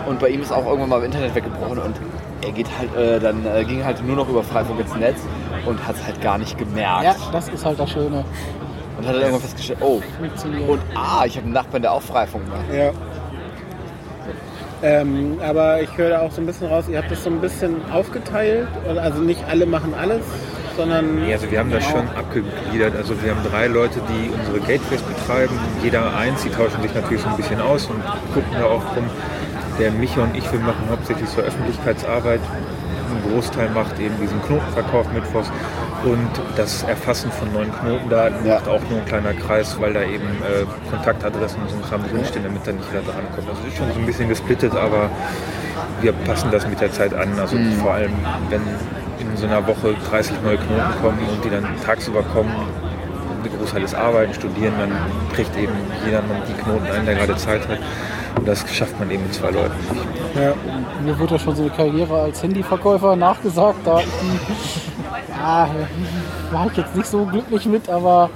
Und bei ihm ist auch irgendwann mal im Internet weggebrochen und er geht halt, äh, dann äh, ging halt nur noch über Freifunk ins Netz und hat es halt gar nicht gemerkt. Ja, das ist halt das Schöne. Und hat dann irgendwann festgestellt, oh, Funktioniert. und ah, ich habe einen Nachbarn, der auch Freifunk macht. Ja. Ähm, aber ich höre da auch so ein bisschen raus, ihr habt das so ein bisschen aufgeteilt. Also nicht alle machen alles, sondern Nee, also wir haben das schon abgegliedert. Also wir haben drei Leute, die unsere Gateways betreiben. Jeder eins, die tauschen sich natürlich so ein bisschen aus und gucken da auch rum. Der Micha und ich, wir machen hauptsächlich so Öffentlichkeitsarbeit. Ein Großteil macht eben diesen Knotenverkauf mittwochs. Und das Erfassen von neuen Knotendaten Ja. macht auch nur ein kleiner Kreis, weil da eben äh, Kontaktadressen und so ein Kram drinstehen, damit da nicht jeder drankommt. Also es ist schon so ein bisschen gesplittet, aber wir passen das mit der Zeit an. Also vor allem, wenn in so einer Woche 30 neue Knoten kommen und die dann tagsüber kommen, der Großteil ist Arbeiten, Studieren, dann kriegt eben jeder noch die Knoten ein, der gerade Zeit hat. Und das schafft man eben mit zwei Leuten ja, Mir wird ja schon so eine Karriere als Handyverkäufer nachgesagt. Da ja, war ich jetzt nicht so glücklich mit, aber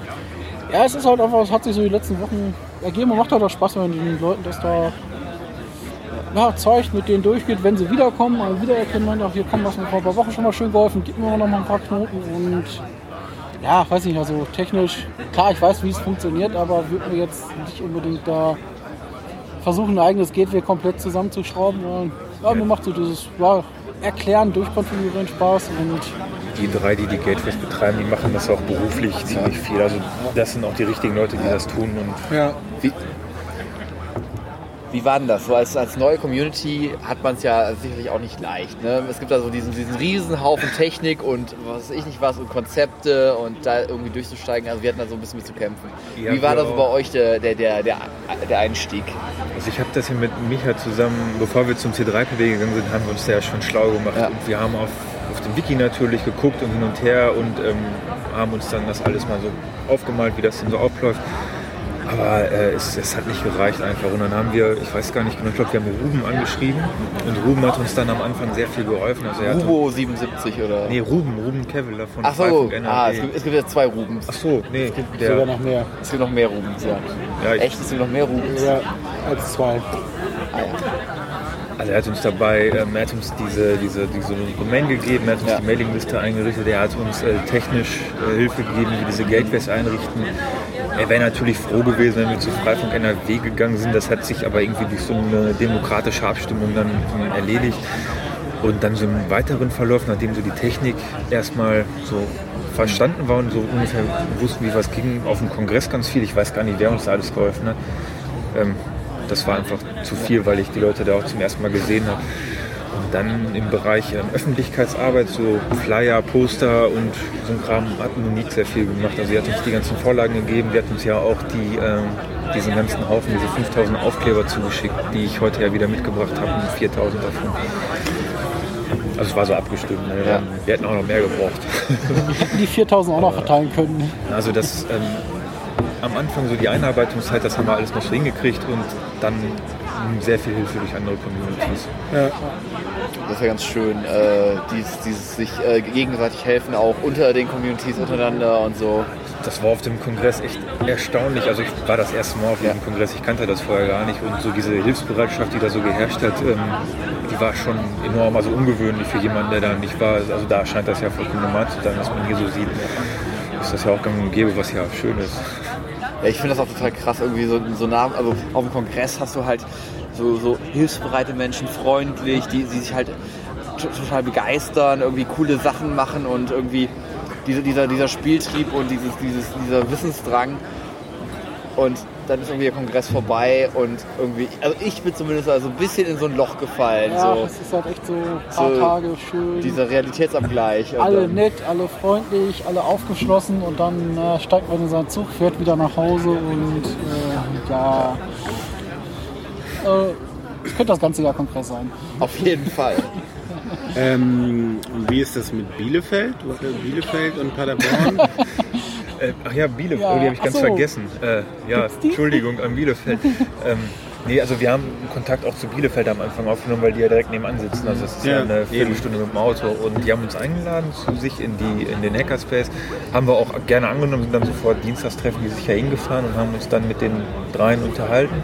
ja, es ist halt einfach, es hat sich so die letzten Wochen ergeben und macht halt auch Spaß, wenn man den Leuten das da ja, zeigt, mit denen durchgeht, wenn sie wiederkommen, also wiedererkennen man auch, hier kommen was mir vor ein paar Wochen schon mal schön geholfen, gib mir noch mal ein paar Knoten und ja, weiß nicht, also technisch, klar, ich weiß, wie es funktioniert, aber würde mir jetzt nicht unbedingt da versuchen, ein eigenes Gateway komplett zusammenzuschrauben. Ja, mir macht so dieses ja, Erklären, Durchkonfigurieren Spaß und Die drei, die die Gateways betreiben, die machen das auch beruflich ziemlich viel. Also das sind auch die richtigen Leute, die das tun. Und ja. Wie, wie war denn das? So als, als neue Community hat man es ja sicherlich auch nicht leicht. Ne? Es gibt da so diesen, diesen riesen Haufen Technik und was weiß ich nicht was und Konzepte und da irgendwie durchzusteigen. Also wir hatten da so ein bisschen mit zu kämpfen. Ja, wie war das so bei euch der, der, der, der, der Einstieg? Also ich habe das hier mit Micha zusammen, bevor wir zum C3PW gegangen sind, haben wir uns da ja schon schlau gemacht. Ja. Und wir haben auf, auf dem Wiki natürlich geguckt und hin und her und ähm, haben uns dann das alles mal so aufgemalt, wie das denn so abläuft. Aber äh, es, es hat nicht gereicht einfach. Und dann haben wir, ich weiß gar nicht genau, ich glaube, wir haben Ruben angeschrieben. Und Ruben hat uns dann am Anfang sehr viel geholfen. Also Rubo 77 oder? Nee, Ruben, Ruben Keveler von Ach so, ah, es, gibt, es gibt ja zwei Rubens. Ach so, nee, sogar der, noch mehr. Es gibt noch mehr Rubens, ja. ja, Echt, es gibt noch mehr Rubens? Ja, als zwei. Ah, ja. Also er hat uns dabei, ähm, er hat uns diese, diese, diese Domain gegeben, er hat uns Ja. die Mailingliste eingerichtet, er hat uns äh, technisch äh, Hilfe gegeben, wie wir diese Gateways einrichten. Er wäre natürlich froh gewesen, wenn wir zu Freifunk NRW gegangen sind. Das hat sich aber irgendwie durch so eine demokratische Abstimmung dann erledigt. Und dann so im weiteren Verlauf, nachdem so die Technik erstmal so verstanden war und so ungefähr wussten, wie was ging, auf dem Kongress ganz viel. Ich weiß gar nicht, wer uns da alles geholfen hat. Ähm, das war einfach zu viel, weil ich die Leute da auch zum ersten Mal gesehen habe. Und dann im Bereich ähm, Öffentlichkeitsarbeit, so Flyer, Poster und so ein Kram hat Monique sehr viel gemacht. Also sie hat uns die ganzen Vorlagen gegeben, die hat uns ja auch die, ähm, diesen ganzen Haufen, diese 5000 Aufkleber zugeschickt, die ich heute ja wieder mitgebracht habe, und 4000 davon. Also es war so abgestimmt, ne? Ja. wir hätten auch noch mehr gebraucht. Hätten die 4000 auch noch verteilen können. Also das ähm, am Anfang so die Einarbeitungszeit, das haben wir alles noch so hingekriegt und dann sehr viel Hilfe durch andere Communities. Das ist ja ganz schön, äh, dieses, dieses sich äh, gegenseitig helfen, auch unter den Communities untereinander und so. Das war auf dem Kongress echt erstaunlich. Also ich war das erste Mal auf diesem Kongress, ich kannte das vorher gar nicht und so diese Hilfsbereitschaft, die da so geherrscht hat, ähm, die war schon enorm, also ungewöhnlich für jemanden, der da nicht war. Also da scheint das ja vollkommen normal zu sein, was man hier so sieht. Ist das ja auch gang und gäbe, was ja schön ist. Ja, ich finde das auch total krass, irgendwie so, so nah, also auf dem Kongress hast du halt so, so hilfsbereite Menschen, freundlich, die, die sich halt total begeistern, irgendwie coole Sachen machen und irgendwie diese, dieser, dieser Spieltrieb und dieses, dieses, dieser Wissensdrang. Und dann ist irgendwie der Kongress vorbei und irgendwie, also ich bin zumindest also ein bisschen in so ein Loch gefallen. Ja, so das ist halt echt so ein paar So Tage schön. dieser Realitätsabgleich. Und alle dann- nett, alle freundlich, alle aufgeschlossen und dann äh, steigt man in seinen Zug, fährt wieder nach Hause und äh, ja. Äh, es könnte das ganze Jahr Kongress sein. Auf jeden Fall. Ähm, und wie ist das mit Bielefeld? Bielefeld und Paderborn? Äh, ach ja, Bielefeld, Ja, oh, die habe ich ach ganz so. vergessen. Äh, ja? Entschuldigung an Bielefeld. ähm, Nee, also wir haben Kontakt auch zu Bielefeld am Anfang aufgenommen, weil die ja direkt nebenan sitzen. Also es ist ja, Ja, eine. Viertelstunde mit dem Auto. Und die haben uns eingeladen zu sich in, die, in den Hackerspace. Haben wir auch gerne angenommen, sind dann sofort Dienstagstreffen die sicher hingefahren und haben uns dann mit den dreien unterhalten.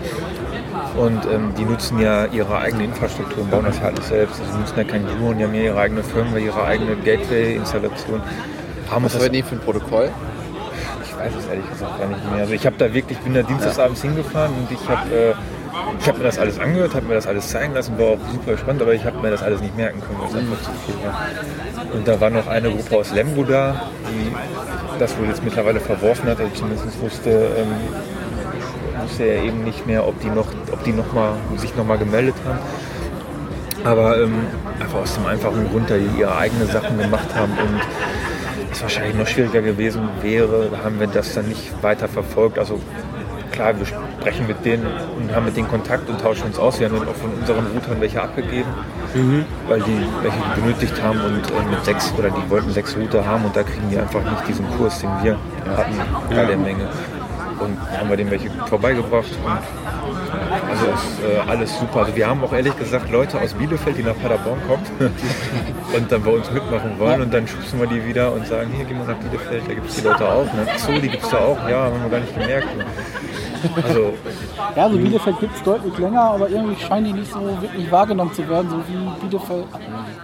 Und ähm, die nutzen ja ihre eigene Infrastruktur und bauen das ja alles selbst. Also die nutzen ja kein Gluon, die haben ja ihre eigene Firmware, ihre eigene Gateway-Installation. Haben uns Was das verwenden die für ein Protokoll? Ich weiß es ehrlich gesagt gar nicht mehr. Also ich habe da wirklich, bin da dienstagsabends hingefahren und ich habe äh, hab mir das alles angehört, habe mir das alles zeigen lassen, war auch super spannend, aber ich habe mir das alles nicht merken können, weil es einfach zu viel war. Und da war noch eine Gruppe aus Lemgo da, die das wohl jetzt mittlerweile verworfen hat, also zumindest wusste, ähm, wusste er eben nicht mehr, ob die noch, ob die noch mal, sich nochmal gemeldet haben. Aber ähm, einfach aus dem einfachen Grund, da die ihre eigenen Sachen gemacht haben und es wahrscheinlich noch schwieriger gewesen wäre, haben wir das dann nicht weiter verfolgt. Also klar, wir sprechen mit denen und haben mit denen Kontakt und tauschen uns aus. Wir haben dann auch von unseren Routern welche abgegeben, weil die welche die benötigt haben und äh, mit sechs oder die wollten sechs Router haben und da kriegen die einfach nicht diesen Kurs, den wir hatten bei der Menge. Und haben wir denen welche vorbeigebracht und also ist äh, alles super. Also wir haben auch ehrlich gesagt Leute aus Bielefeld, die nach Paderborn kommen und dann bei uns mitmachen wollen und dann schubsen wir die wieder und sagen, hier gehen wir nach Bielefeld, da gibt es die Leute auch. Ne? So, die gibt es da auch, ja, haben wir gar nicht gemerkt. Also Ja, so Bielefeld gibt es deutlich länger, aber irgendwie scheinen die nicht so wirklich wahrgenommen zu werden, so wie Bielefeld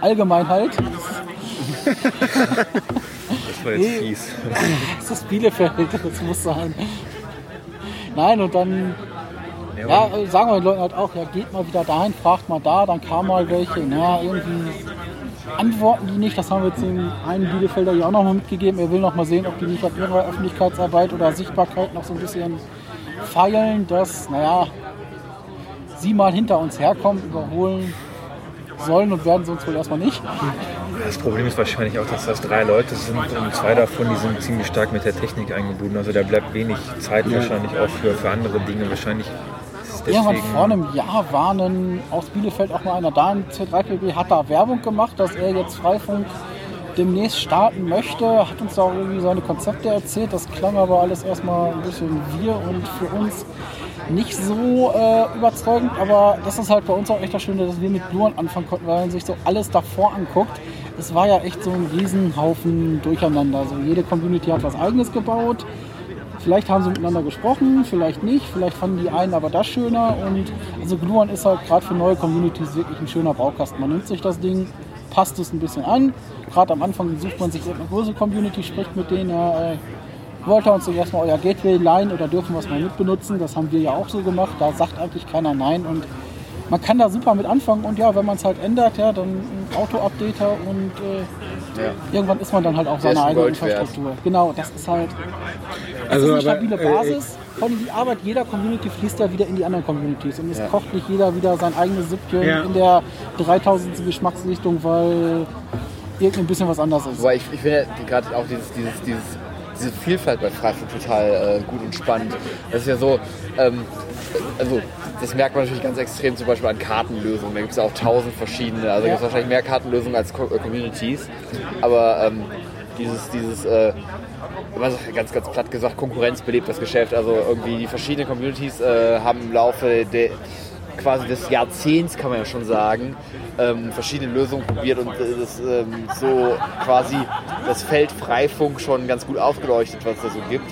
allgemein halt. das war jetzt Nee. fies. Es ist Bielefeld, das muss sein. Nein, und dann ja, sagen wir den Leuten halt auch, ja, geht mal wieder dahin, fragt mal da, dann kam mal welche, na, irgendwie antworten die nicht. Das haben wir jetzt dem einen Bielefelder ja auch noch mal mitgegeben. Er will noch mal sehen, ob die nicht an ihrer Öffentlichkeitsarbeit oder Sichtbarkeit noch so ein bisschen feilen, dass, naja, sie mal hinter uns herkommen, überholen sollen und werden sie uns wohl erstmal nicht. Das Problem ist wahrscheinlich auch, dass das drei Leute sind und zwei davon, die sind ziemlich stark mit der Technik eingebunden. Also da bleibt wenig Zeit wahrscheinlich auch für, für andere Dinge. Wahrscheinlich ist Irgendwann vor einem Jahr war ein, aus Bielefeld auch mal einer da im C3PB, hat da Werbung gemacht, dass er jetzt Freifunk demnächst starten möchte, hat uns da auch irgendwie seine Konzepte erzählt. Das klang aber alles erstmal ein bisschen wir und für uns nicht so äh, überzeugend, aber das ist halt bei uns auch echt das Schöne, dass wir mit Bluren anfangen konnten, weil man sich so alles davor anguckt. Es war ja echt so ein Riesenhaufen Durcheinander. Also jede Community hat was eigenes gebaut. Vielleicht haben sie miteinander gesprochen, vielleicht nicht, vielleicht fanden die einen aber das schöner. Und also Gluon ist halt gerade für neue Communities wirklich ein schöner Baukasten. Man nimmt sich das Ding, passt es ein bisschen an. Gerade am Anfang sucht man sich eine große Community, spricht mit denen, äh, wollt ihr uns doch erstmal euer Gateway leihen oder dürfen wir es mal mitbenutzen? Das haben wir ja auch so gemacht. Da sagt eigentlich keiner nein und man kann da super mit anfangen und ja, wenn man es halt ändert, ja, dann ein Auto-Updater und äh, Ja. irgendwann ist man dann halt auch seine ein eigene Gold wert. Infrastruktur. Genau, das ist halt Also, das ist eine aber, stabile äh, Basis. Vor allem die Arbeit jeder Community fließt ja wieder in die anderen Communities. Und es Ja. kocht nicht jeder wieder sein eigenes Süppchen Ja. in der 3000. Geschmacksrichtung, weil irgendein bisschen was anders ist. Wobei ich, ich finde ja gerade auch dieses, dieses, dieses, diese Vielfalt bei Freifunk total äh, gut und spannend. Das ist ja so, ähm, also das merkt man natürlich ganz extrem zum Beispiel an Kartenlösungen. Da gibt es ja auch tausend verschiedene. Also da gibt es wahrscheinlich mehr Kartenlösungen als Co äh, Communities. Aber ähm, dieses, dieses äh, ganz, ganz platt gesagt, Konkurrenz belebt das Geschäft. Also irgendwie die verschiedenen Communities äh, haben im Laufe der quasi des Jahrzehnts, kann man ja schon sagen, ähm, verschiedene Lösungen probiert und äh, das ähm, so quasi das Feld Freifunk schon ganz gut aufgeleuchtet, was es da so gibt.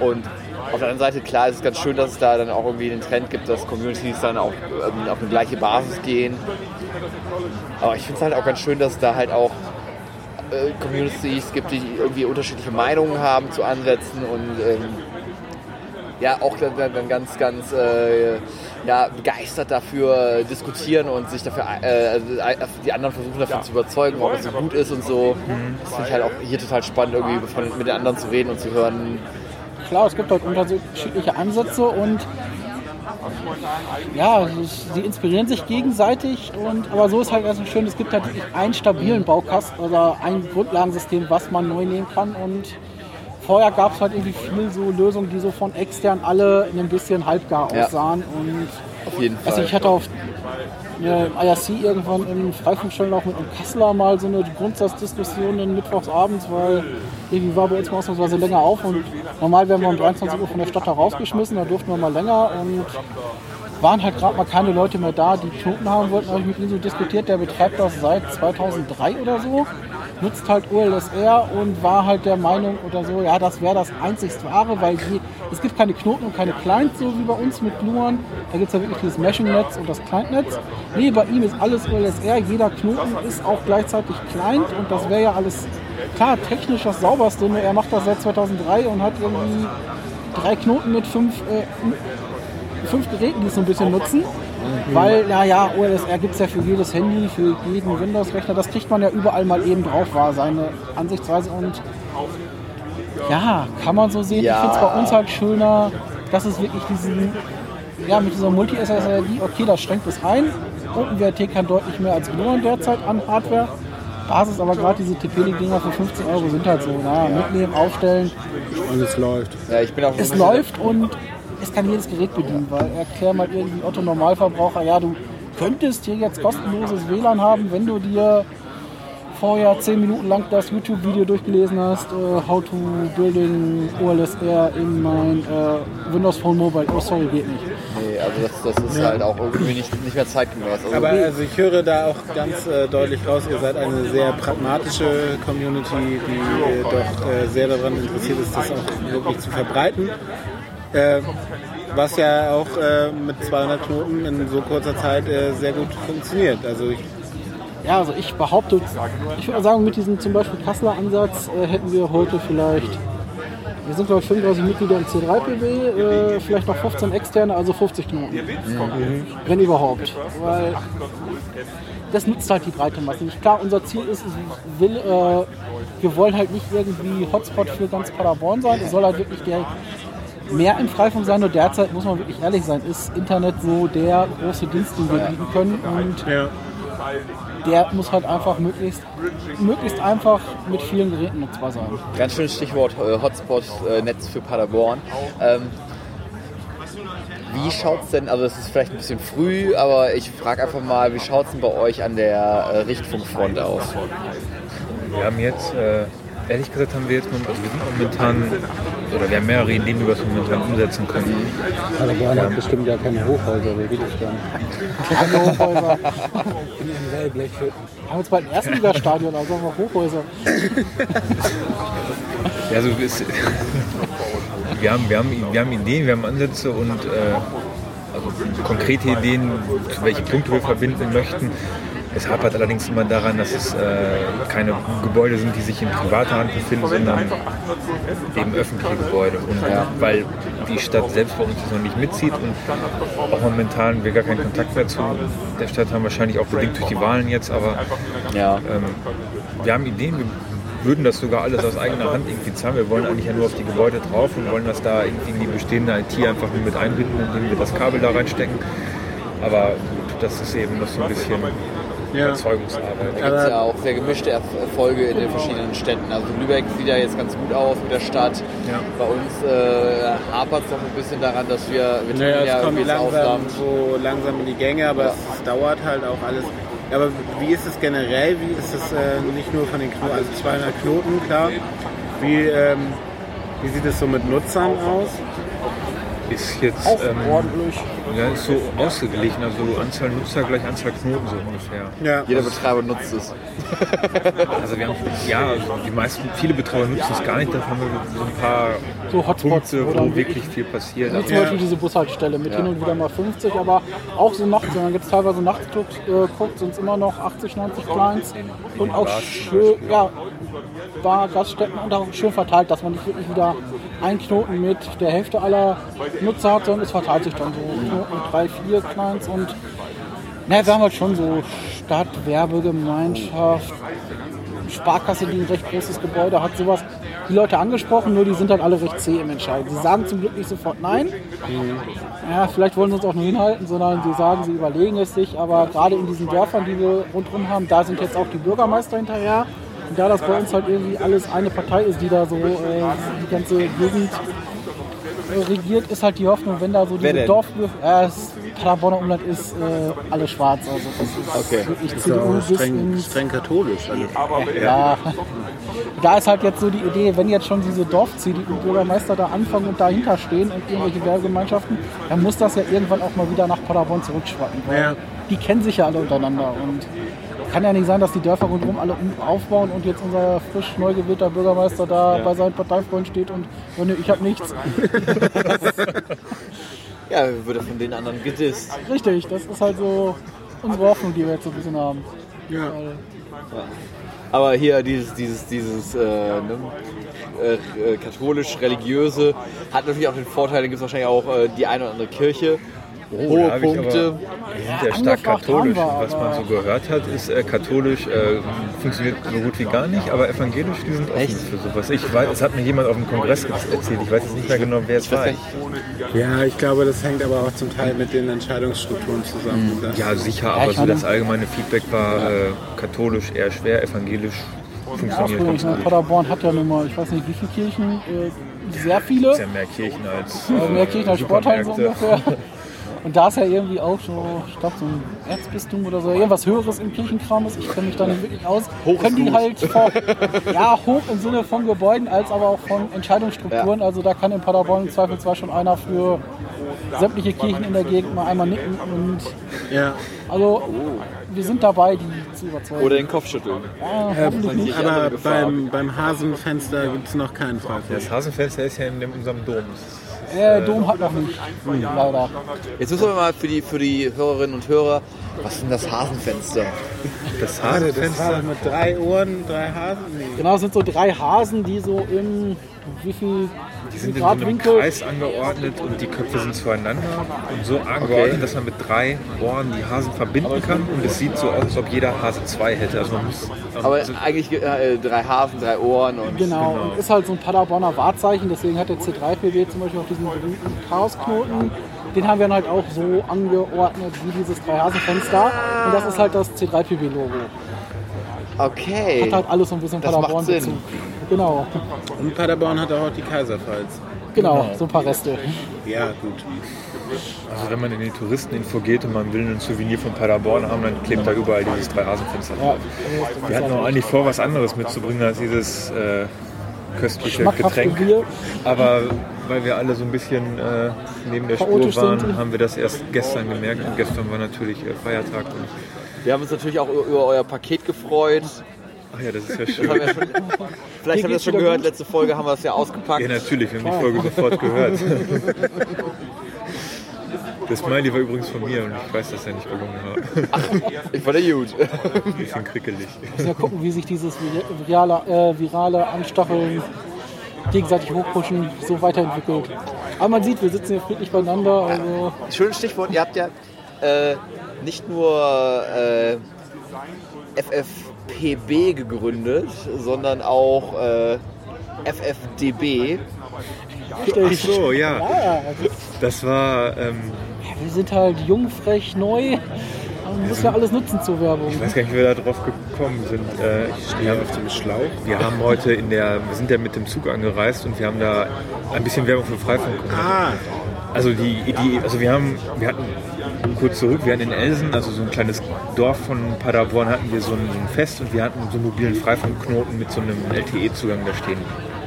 Und auf der anderen Seite, klar, ist es ganz schön, dass es da dann auch irgendwie den Trend gibt, dass Communities dann auch ähm, auf eine gleiche Basis gehen. Aber ich finde es halt auch ganz schön, dass es da halt auch äh, Communities gibt, die irgendwie unterschiedliche Meinungen haben zu Ansätzen und ähm, ja auch dann, dann dann ganz, ganz äh, ja, begeistert dafür diskutieren und sich dafür äh, also die anderen versuchen davon zu überzeugen, ob es so gut ist und so. Das finde ich halt auch hier total spannend, irgendwie von, mit den anderen zu reden und zu hören. Klar, es gibt halt unterschiedliche Ansätze und ja, sie inspirieren sich gegenseitig und aber so ist halt ganz schön, es gibt halt einen stabilen Baukasten oder ein Grundlagensystem, was man neu nehmen kann und vorher gab es halt irgendwie viel so Lösungen, die so von extern alle ein bisschen halbgar Ja. aussahen und Auf jeden Fall. also ich hatte auf im IRC irgendwann im Freifunkstellen auch mit einem Kasseler mal so eine Grundsatzdiskussion dann mittwochsabends, weil irgendwie war bei uns mal ausnahmsweise länger auf und normal werden wir um 23 Uhr von der Stadt da rausgeschmissen, da durften wir mal länger und waren halt gerade mal keine Leute mehr da, die Knoten haben wollten. habe ich mit ihm so diskutiert, der betreibt das seit 2003 oder so, nutzt halt OLSR und war halt der Meinung oder so, ja, das wäre das einzigst wahre, weil die, es gibt keine Knoten und keine Clients, so wie bei uns mit Gluon. Da gibt es ja wirklich dieses Meshing-Netz und das Client-Netz. Nee, bei ihm ist alles OLSR, jeder Knoten ist auch gleichzeitig Client und das wäre ja alles, klar, technisch das sauberste. Nur er macht das seit 2003 und hat irgendwie drei Knoten mit fünf, äh, fünf Geräten, die es so ein bisschen nutzen. Weil, naja, OLSR gibt es ja für jedes Handy, für jeden Windows-Rechner. Das kriegt man ja überall mal eben drauf, war seine Ansichtsweise. Und ja, kann man so sehen. Ja. Ich finde es bei uns halt schöner, dass es wirklich diesen, ja, mit dieser Multi-SSD, okay, das schränkt es ein. OpenWRT kann deutlich mehr als Gluon derzeit an Hardware. Basis, aber gerade diese TP-Dinger für 15 Euro sind halt so, naja, mitnehmen, aufstellen. Und es läuft. Ja, ich bin auch Es läuft und es kann jedes Gerät bedienen, weil erklär mal irgendwie Otto Normalverbraucher, ja, du könntest hier jetzt kostenloses WLAN haben, wenn du dir vorher 10 Minuten lang das YouTube-Video durchgelesen hast, äh, How to Building OLSR in mein äh, Windows Phone Mobile. Oh, sorry, geht nicht. Nee, also das, das ist halt auch irgendwie nicht, nicht mehr zeitgemäß. Also Aber also ich höre da auch ganz äh, deutlich raus, ihr seid eine sehr pragmatische Community, die äh, doch äh, sehr daran interessiert ist, das auch wirklich zu verbreiten. Äh, was ja auch äh, mit 200 Knoten in so kurzer Zeit äh, sehr gut funktioniert. Also ich, Ja, also ich behaupte, ich würde sagen, mit diesem zum Beispiel Kasseler Ansatz äh, hätten wir heute vielleicht, wir sind glaube ich 35 Mitglieder im C3PB, äh, vielleicht noch 15 externe, also 50 Knoten. Wenn überhaupt. Weil das nutzt halt die breite Masse nicht. Klar, unser Ziel ist, will, äh, wir wollen halt nicht irgendwie Hotspot für ganz Paderborn sein. Es soll halt wirklich der mehr im Freifunk sein. Nur derzeit, muss man wirklich ehrlich sein, ist Internet so der große Dienst, den wir bieten können. Und ja. Der muss halt einfach möglichst, möglichst einfach mit vielen Geräten nutzbar sein. Ganz schönes Stichwort äh, Hotspot-Netz für Paderborn. Ähm, wie schaut's denn, also es ist vielleicht ein bisschen früh, aber ich frage einfach mal, wie schaut's denn bei euch an der äh, Richtfunkfront aus? Wir haben jetzt, äh, ehrlich gesagt, haben wir jetzt also wir momentan, oder wir haben mehrere Ideen, wie wir es momentan umsetzen können. Paderborn hat bestimmt gar keine Hochhäuser, wer will das dann? Keine Hochhäuser. In den Wellblechhütten. Wir haben jetzt bald ein Erstligastadion, also haben wir Hochhäuser. Ja, also es, wir, haben, wir, haben, wir haben Ideen, wir haben Ansätze und äh, also konkrete Ideen, welche Punkte wir verbinden möchten. Es hapert allerdings immer daran, dass es äh, keine Gebäude sind, die sich in privater Hand befinden, sondern eben öffentliche Gebäude. Und weil die Stadt selbst bei uns das noch nicht mitzieht und auch momentan wir gar keinen Kontakt mehr zu der Stadt haben, wahrscheinlich auch bedingt durch die Wahlen jetzt, aber Ja, ähm, wir haben Ideen, wir würden das sogar alles aus eigener Hand irgendwie zahlen. Wir wollen eigentlich ja nur auf die Gebäude drauf und wollen das da irgendwie in die bestehende IT einfach nur mit einbinden, indem wir das Kabel da reinstecken. Aber gut, das ist eben noch so ein bisschen Überzeugungsarbeit. da gibt es ja auch sehr gemischte Erf- Erfolge in den verschiedenen Städten. Also Lübeck sieht ja jetzt ganz gut aus mit der Stadt. Ja. Bei uns äh, hapert es noch ein bisschen daran, dass wir, wir Naja, ja kommt langsam so langsam in die Gänge, aber es, es dauert halt auch alles. Aber wie ist es generell? Wie ist es äh, nicht nur von den Knoten, also 200 Knoten, klar. Wie, ähm, wie sieht es so mit Nutzern aus? Ist jetzt Auch ähm, ordentlich. ja, ist so ausgeglichen, also Anzahl Nutzer gleich Anzahl Knoten so ungefähr. Ja. Jeder Betreiber nutzt es. Also wir haben, ja, also die meisten, viele Betreiber nutzen es gar nicht, da haben wir so ein paar So Hotspots, Punkte, wo dann wirklich viel passiert. Wie Also, zum Beispiel diese Bushaltestelle mit hin und wieder mal 50, aber auch so nachts, wenn man jetzt teilweise nachts guckt, äh, guckt sind es immer noch 80, 90 Clients und auch schön, ja, Bar, Gaststätten und auch schön verteilt, dass man nicht wirklich wieder einen Knoten mit der Hälfte aller Nutzer hat, sondern es verteilt sich dann so Knoten drei, vier Clients und na, wir haben halt schon so Stadt, Werbegemeinschaft, Sparkasse, die ein recht großes Gebäude hat, sowas. Die Leute angesprochen, nur die sind halt alle recht zäh im Entscheiden. Sie sagen zum Glück nicht sofort nein. Ja, vielleicht wollen sie uns auch nur hinhalten, sondern sie sagen, sie überlegen es sich. Aber gerade in diesen Dörfern, die wir rundherum haben, da sind jetzt auch die Bürgermeister hinterher. Und da das bei uns halt irgendwie alles eine Partei ist, die da so äh, die ganze Gegend regiert, ist halt die Hoffnung, wenn da so diese denn? Dorf... Ja, das Paderborner Umland ist äh, alles schwarz. Also das ist Okay. wirklich Ist CDU bis streng, streng katholisch. Also. Ja, da ist halt jetzt so die Idee, wenn jetzt schon diese Dorf-CDU-Bürgermeister da anfangen und dahinter stehen und irgendwelche Werbegemeinschaften, dann muss das ja irgendwann auch mal wieder nach Paderborn zurückschwappen. Weil Ja. Die kennen sich ja alle untereinander und kann ja nicht sein, dass die Dörfer rundherum alle aufbauen und jetzt unser frisch neu gewählter Bürgermeister da bei seinen Parteifreunden steht und oh, nee, ich habe nichts. Ja, würde von den anderen gedisst. Richtig, das ist halt so unsere Hoffnung, die wir jetzt so ein bisschen haben. Ja. Weil- Aber hier dieses, dieses, dieses äh, ne, äh, äh, katholisch-religiöse hat natürlich auch den Vorteil, da gibt es wahrscheinlich auch äh, die eine oder andere Kirche. Oh, Hohe ich Punkte. Aber, ja stark katholisch. Was man so gehört hat, ist äh, katholisch äh, funktioniert so gut wie gar nicht, aber evangelisch, die sind offen Echt? für sowas. Ich weiß, es hat mir jemand auf dem Kongress erzählt. Ich weiß jetzt nicht mehr genau, wer es war. ja, ich glaube, das hängt aber auch zum Teil mit den Entscheidungsstrukturen zusammen. Das- Ja, sicher, aber so das allgemeine Feedback war äh, katholisch eher schwer, evangelisch funktioniert ganz gut. Paderborn hat ja nun mal, ich weiß nicht wie viele Kirchen, äh, sehr viele. Es ist ja mehr Kirchen als Äh, mehr Kirchen als Sporthallen so ungefähr. Und da ist ja irgendwie auch so, ich glaube, so ein Erzbistum oder so, irgendwas Höheres im Kirchenkram ist. Ich kenne mich da nicht wirklich aus. Hoch Können die gut. halt vor, ja, hoch im Sinne von Gebäuden, als aber auch von Entscheidungsstrukturen. Also da kann in Paderborn im Zweifelsfall schon einer für sämtliche Kirchen in der Gegend mal einmal nicken. Und ja. also wir sind dabei, die zu überzeugen. Oder den Kopf schütteln. ja, Äh, aber beim, beim Hasenfenster gibt es noch keinen Fall. Das Hasenfenster ist ja in unserem Dom. Äh, Dom hat noch nicht, leider. Jetzt müssen wir mal für die, für die Hörerinnen und Hörer, was ist denn das Hasenfenster? Das das Hasenfenster, mit drei Ohren, drei Hasen? Nee. Genau, es sind so drei Hasen, die so im, wie viel die sind in so einem Kreis angeordnet und die Köpfe sind zueinander und so angeordnet, dass man mit drei Ohren die Hasen verbinden kann und es sieht so aus, als ob jeder Hase zwei hätte. Also man muss, Aber so, eigentlich äh, drei Hasen, drei Ohren und Genau, Genau. und ist halt so ein Paderborner Wahrzeichen, deswegen hat der C3PW zum Beispiel auch diesen berühmten Chaosknoten. Den haben wir dann halt auch so angeordnet wie dieses Drei-Hasen-Fenster. Und das ist halt das C3PW-Logo. okay. Hat halt alles so ein bisschen Das macht Paderborn-Bezug. Genau, Und Paderborn hat auch die Kaiserpfalz. genau, so ein paar Reste. Ja, gut. also wenn man in die Touristeninfo geht und man will ein Souvenir von Paderborn haben, dann klebt da überall dieses drei Hasenfenster Ja. Wir hatten auch eigentlich vor, was anderes mitzubringen als dieses äh, köstliche Getränk. Bier. Aber weil wir alle so ein bisschen äh, neben der Spur waren, sind. haben wir das erst gestern gemerkt. Und gestern war natürlich äh, Feiertag. Und, Wir haben uns natürlich auch über über euer Paket gefreut. Ach ja, das ist ja schön. haben wir schon, vielleicht habt ihr das schon gehört, gut? letzte Folge haben wir das ja ausgepackt. Ja, natürlich, wir haben die Folge sofort gehört. Das Smiley war übrigens von mir und ich weiß, dass er nicht gelungen war. Ich fand der gut. Ein bisschen krickelig. Müssen wir gucken, wie sich dieses virale, äh, virale Anstacheln gegenseitig hochpushen so weiterentwickelt. Aber man sieht, wir sitzen hier friedlich beieinander. Also Schönes Stichwort, ihr habt ja äh, nicht nur äh, FFPB gegründet, sondern auch äh, FFDB. Ach so, ja. ja, Das war, ähm, wir sind halt jung, frech, neu. Man muss ja alles nutzen zur Werbung. ich weiß gar nicht, wie wir da drauf gekommen sind. Äh, wir, haben, Auf dem Schlauch. wir haben heute in der, wir sind ja mit dem Zug angereist und wir haben da ein bisschen Werbung für Freifunk gemacht. Ah, Also die Idee, also wir haben, wir hatten kurz zurück, wir hatten in Elsen, also so ein kleines Dorf von Paderborn, hatten wir so ein, so ein Fest und wir hatten so einen mobilen Freifunkknoten mit so einem LTE-Zugang da stehen.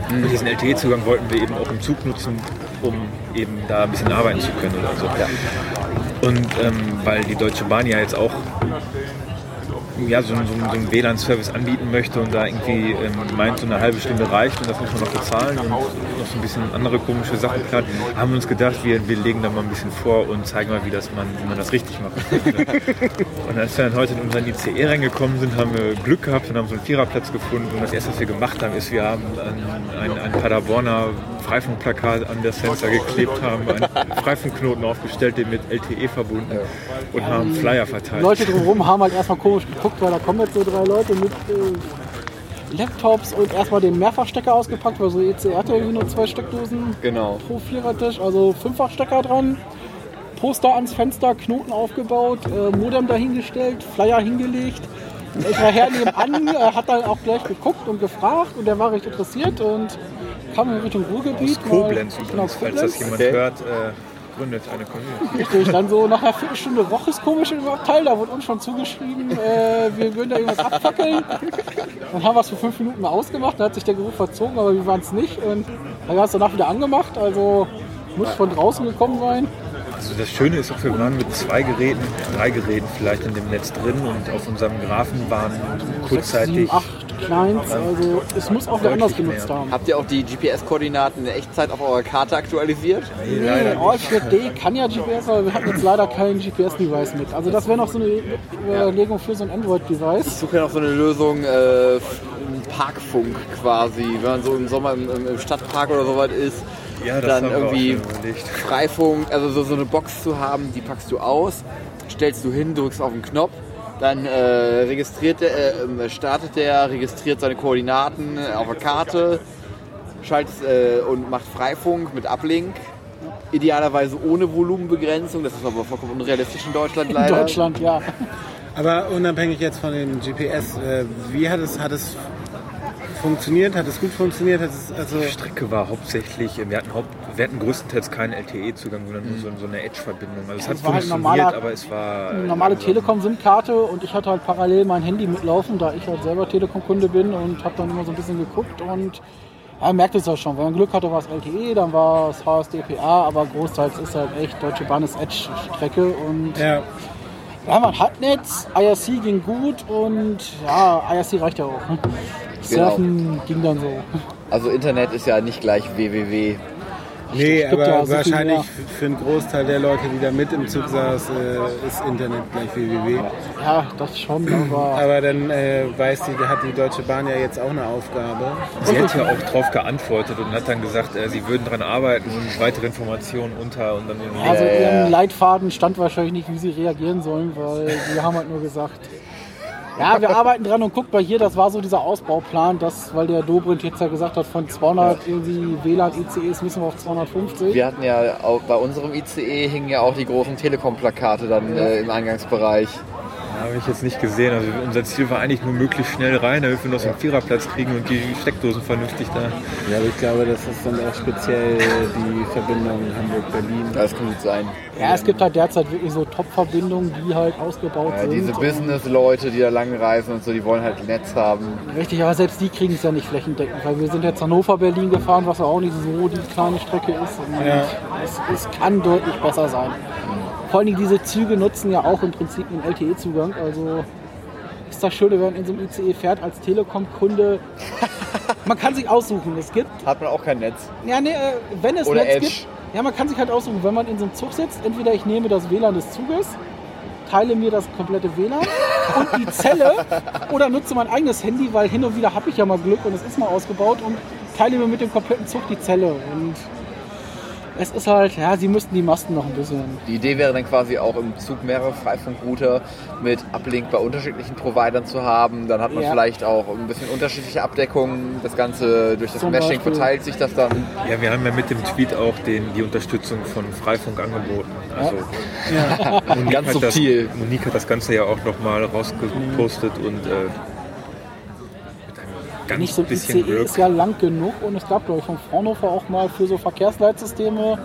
Und diesen LTE-Zugang wollten wir eben auch im Zug nutzen, um eben da ein bisschen arbeiten zu können oder so. Und ähm, weil die Deutsche Bahn ja jetzt auch ja, so, einen- so, einen- so einen WLAN-Service anbieten möchte und da irgendwie ähm, meint, so eine halbe Stunde reicht und das muss man noch bezahlen und noch so ein bisschen andere komische Sachen plant, haben uns gedacht, wir, wir legen da mal ein bisschen vor und zeigen mal, wie, das man, wie man das richtig macht. und als wir dann heute in unseren ICE reingekommen sind, haben wir Glück gehabt und haben so einen Viererplatz gefunden und das erste, was wir gemacht haben, ist, wir haben ein, ein, ein Paderborner Freifunkplakat an das Fenster geklebt haben, einen Freifunkknoten aufgestellt, den mit LTE verbunden und haben Flyer verteilt. Leute drumherum haben halt erstmal komisch geguckt, weil da kommen jetzt so drei Leute mit äh, Laptops und erstmal den Mehrfachstecker ausgepackt, weil so EC hatte irgendwie nur zwei Steckdosen Genau. pro Vierertisch, also Fünffachstecker dran. Poster ans Fenster, Knoten aufgebaut, äh, Modem dahingestellt, Flyer hingelegt. Ich war her nebenan, äh, hat dann auch gleich geguckt und gefragt und der war recht interessiert und kam in Richtung Ruhrgebiet. Aus Koblenz übrigens, genau, falls das jemand Okay. hört, äh, gründet eine Community. Richtig, dann so nach einer Viertelstunde roch es komisch im Abteil, da wurde uns schon zugeschrieben, äh, wir würden da irgendwas abfackeln. Dann haben wir es für fünf Minuten mal ausgemacht, dann hat sich der Geruch verzogen, aber wir waren es nicht. Und dann haben wir es danach wieder angemacht, also muss von draußen gekommen sein. Also das Schöne ist auch, wir waren mit zwei Geräten, drei Geräten vielleicht in dem Netz drin und auf unserem Graphen waren kurzzeitig Sieben, acht Clients, also es muss auch wer anders genutzt haben. Habt ihr auch die GPS-Koordinaten in Echtzeit auf eurer Karte aktualisiert? Nee, Nee, leider All nicht. 4D kann ja GPS, aber wir hatten jetzt leider kein GPS-Device mit. Also das wäre noch so eine Überlegung für so ein Ich Android-Device. suche ja noch so eine Lösung, äh, Parkfunk quasi. Wenn man so im Sommer im, im- Stadtpark oder so was ist, Ja, das dann irgendwie. Freifunk, also so, so eine Box zu haben, die packst du aus, stellst du hin, drückst auf den Knopf, dann äh, registriert der, äh, ähm, startet der, registriert seine Koordinaten äh, auf der Karte, schaltet äh, und macht Freifunk mit Uplink. Idealerweise ohne Volumenbegrenzung, das ist aber vollkommen unrealistisch in Deutschland In leider. Deutschland, ja. Aber unabhängig jetzt von dem GPS, äh, wie hat es, hat es funktioniert? Hat es gut funktioniert? Hat es, also, Die Strecke war hauptsächlich, wir hatten, Haupt, wir hatten größtenteils keinen LTE-Zugang, sondern nur so, so eine Edge-Verbindung. Also es hat es war halt funktioniert, normaler- aber es war Eine normale langsam. Telekom-SIM-Karte und ich hatte halt parallel mein Handy mitlaufen, da ich halt selber Telekom-Kunde bin und habe dann immer so ein bisschen geguckt und ja, man merkt es ja schon. Wenn man Glück hatte, war es LTE, dann war es HSDPA, aber großteils ist halt echt Deutsche Bahn ist Edge-Strecke und ja, ja, man hat Netz, IRC ging gut und ja, IRC reicht ja auch. Surfen ging dann so. Also Internet ist ja nicht gleich www. nee, aber ja wahrscheinlich für einen Großteil der Leute, die da mit im Zug saß, äh, ist Internet gleich www. Ja, das schon, aber Aber dann äh, weiß die, da hat die Deutsche Bahn ja jetzt auch eine Aufgabe. Sie hat ja auch drauf geantwortet und hat dann gesagt, äh, sie würden daran arbeiten und weitere Informationen unter und dann irgendwie. also Ja, ihrem. Leitfaden stand wahrscheinlich nicht, wie sie reagieren sollen, weil sie haben halt nur gesagt, ja, wir arbeiten dran und guckt mal hier, das war so dieser Ausbauplan, das, weil der Dobrindt jetzt ja gesagt hat, von 200 irgendwie WLAN-ICEs müssen wir auf 250. Wir hatten ja auch bei unserem ICE hingen ja auch die großen Telekom-Plakate dann äh, im Eingangsbereich. Habe ich jetzt nicht gesehen. Also unser Ziel war eigentlich nur möglichst schnell rein, damit wir noch so einen Viererplatz kriegen und die Steckdosen vernünftig da. Ja, aber ich glaube, das ist dann auch speziell die Verbindung Hamburg-Berlin. Das kann gut sein. Ja, es gibt halt derzeit wirklich so Top-Verbindungen, die halt ausgebaut Ja, sind. diese Business-Leute, die da lang reisen und so, die wollen halt ein Netz haben. Richtig, aber selbst die kriegen es ja nicht flächendeckend, weil wir sind jetzt Hannover-Berlin gefahren, was auch nicht so die kleine Strecke ist. Und Ja. es, es kann deutlich besser sein. Vor allen Dingen diese Züge nutzen ja auch im Prinzip einen LTE-Zugang. Also ist das Schöne, wenn man in so einem ICE fährt als Telekom-Kunde. Man kann sich aussuchen. Es gibt, Hat man auch kein Netz. ja, nee, äh, wenn es Oder Netz Edge. gibt, ja, man kann sich halt aussuchen, wenn man in so einem Zug sitzt, entweder ich nehme das WLAN des Zuges, teile mir das komplette WLAN und die Zelle oder nutze mein eigenes Handy, weil hin und wieder habe ich ja mal Glück und es ist mal ausgebaut und teile mir mit dem kompletten Zug die Zelle. Und es ist halt, ja, sie müssten die Masten noch ein bisschen. Die Idee wäre dann quasi auch im Zug mehrere Freifunkrouter mit Uplink bei unterschiedlichen Providern zu haben. Dann hat man Ja. vielleicht auch ein bisschen unterschiedliche Abdeckungen. Das Ganze durch das Zum Meshing Beispiel. verteilt sich das dann. Ja, wir haben ja mit dem Tweet auch den, die Unterstützung von Freifunk angeboten. Also Monique, Ganz hat das, subtil. Monique hat das Ganze ja auch nochmal rausgepostet und äh, ganz Nicht so ein bisschen ICE ist ja lang genug und es gab, glaube ich, von Fraunhofer auch mal für so Verkehrsleitsysteme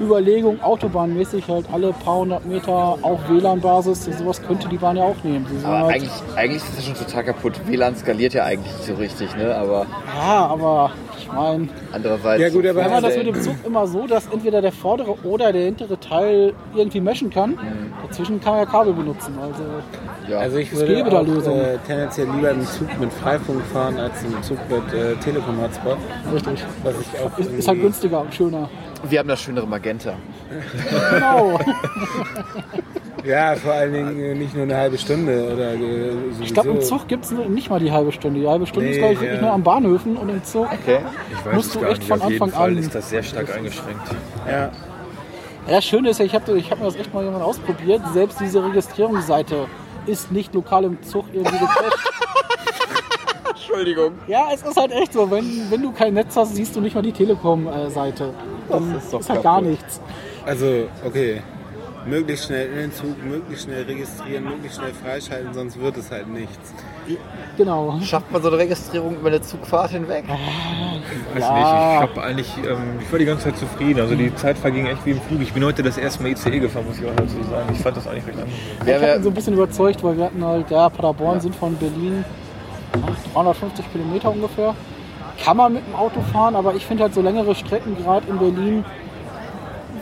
Überlegung, autobahnmäßig halt alle paar hundert Meter auf WLAN-Basis. Sowas könnte die Bahn ja auch nehmen. Aber halt, eigentlich, eigentlich ist das schon total kaputt. WLAN skaliert ja eigentlich nicht so richtig, ne? Aber ja, aber ich meine, andererseits. Ja, gut, aber wenn man das mit dem Zug immer so, dass entweder der vordere oder der hintere Teil irgendwie meshen kann, Mhm. dazwischen kann man ja Kabel benutzen. Also ja. Also ich Es würde gäbe da auch, äh, tendenziell lieber einen Zug mit Freifunk fahren als einen Zug mit äh, Telekom-Hotspot. richtig. Was ich auch Ist, ist halt günstiger und schöner. Wir haben das schönere Magenta. Genau. Ja, vor allen Dingen äh, nicht nur eine halbe Stunde oder äh, sowieso. Ich glaube, im Zug gibt es nicht mal die halbe Stunde. Die halbe Stunde ist, Nee, glaube ich, wirklich ja. nur am Bahnhöfen und im Zug. Okay. Ich weiß musst du echt nicht. von Auf Anfang Fall an- ist das sehr stark eingeschränkt. Ja. Ja, das Schöne ist ja, ich habe ich hab mir das echt mal jemand ausprobiert. Selbst diese Registrierungsseite ist nicht lokal im Zug irgendwie gecrashed. Entschuldigung. ja, es ist halt echt so. Wenn, wenn du kein Netz hast, siehst du nicht mal die Telekom-Seite. Dann Das ist doch ist halt gar nichts. Also, okay. möglichst schnell in den Zug, möglichst schnell registrieren, möglichst schnell freischalten, sonst wird es halt nichts. Genau. Schafft man so eine Registrierung über eine Zugfahrt hinweg? Weiß Ja. nicht, ich habe eigentlich, ähm, ich war die ganze Zeit zufrieden. Also die Zeit verging echt wie im Flug. Ich bin heute das erste Mal ICE gefahren, muss ich auch dazu sagen. Ich fand das eigentlich recht angenehm. Wer, ich habe wer, so ein bisschen überzeugt, weil wir hatten halt, ja, Paderborn sind von Berlin ach, 350 Kilometer ungefähr. Kann man mit dem Auto fahren, aber ich finde halt so längere Strecken, gerade in Berlin,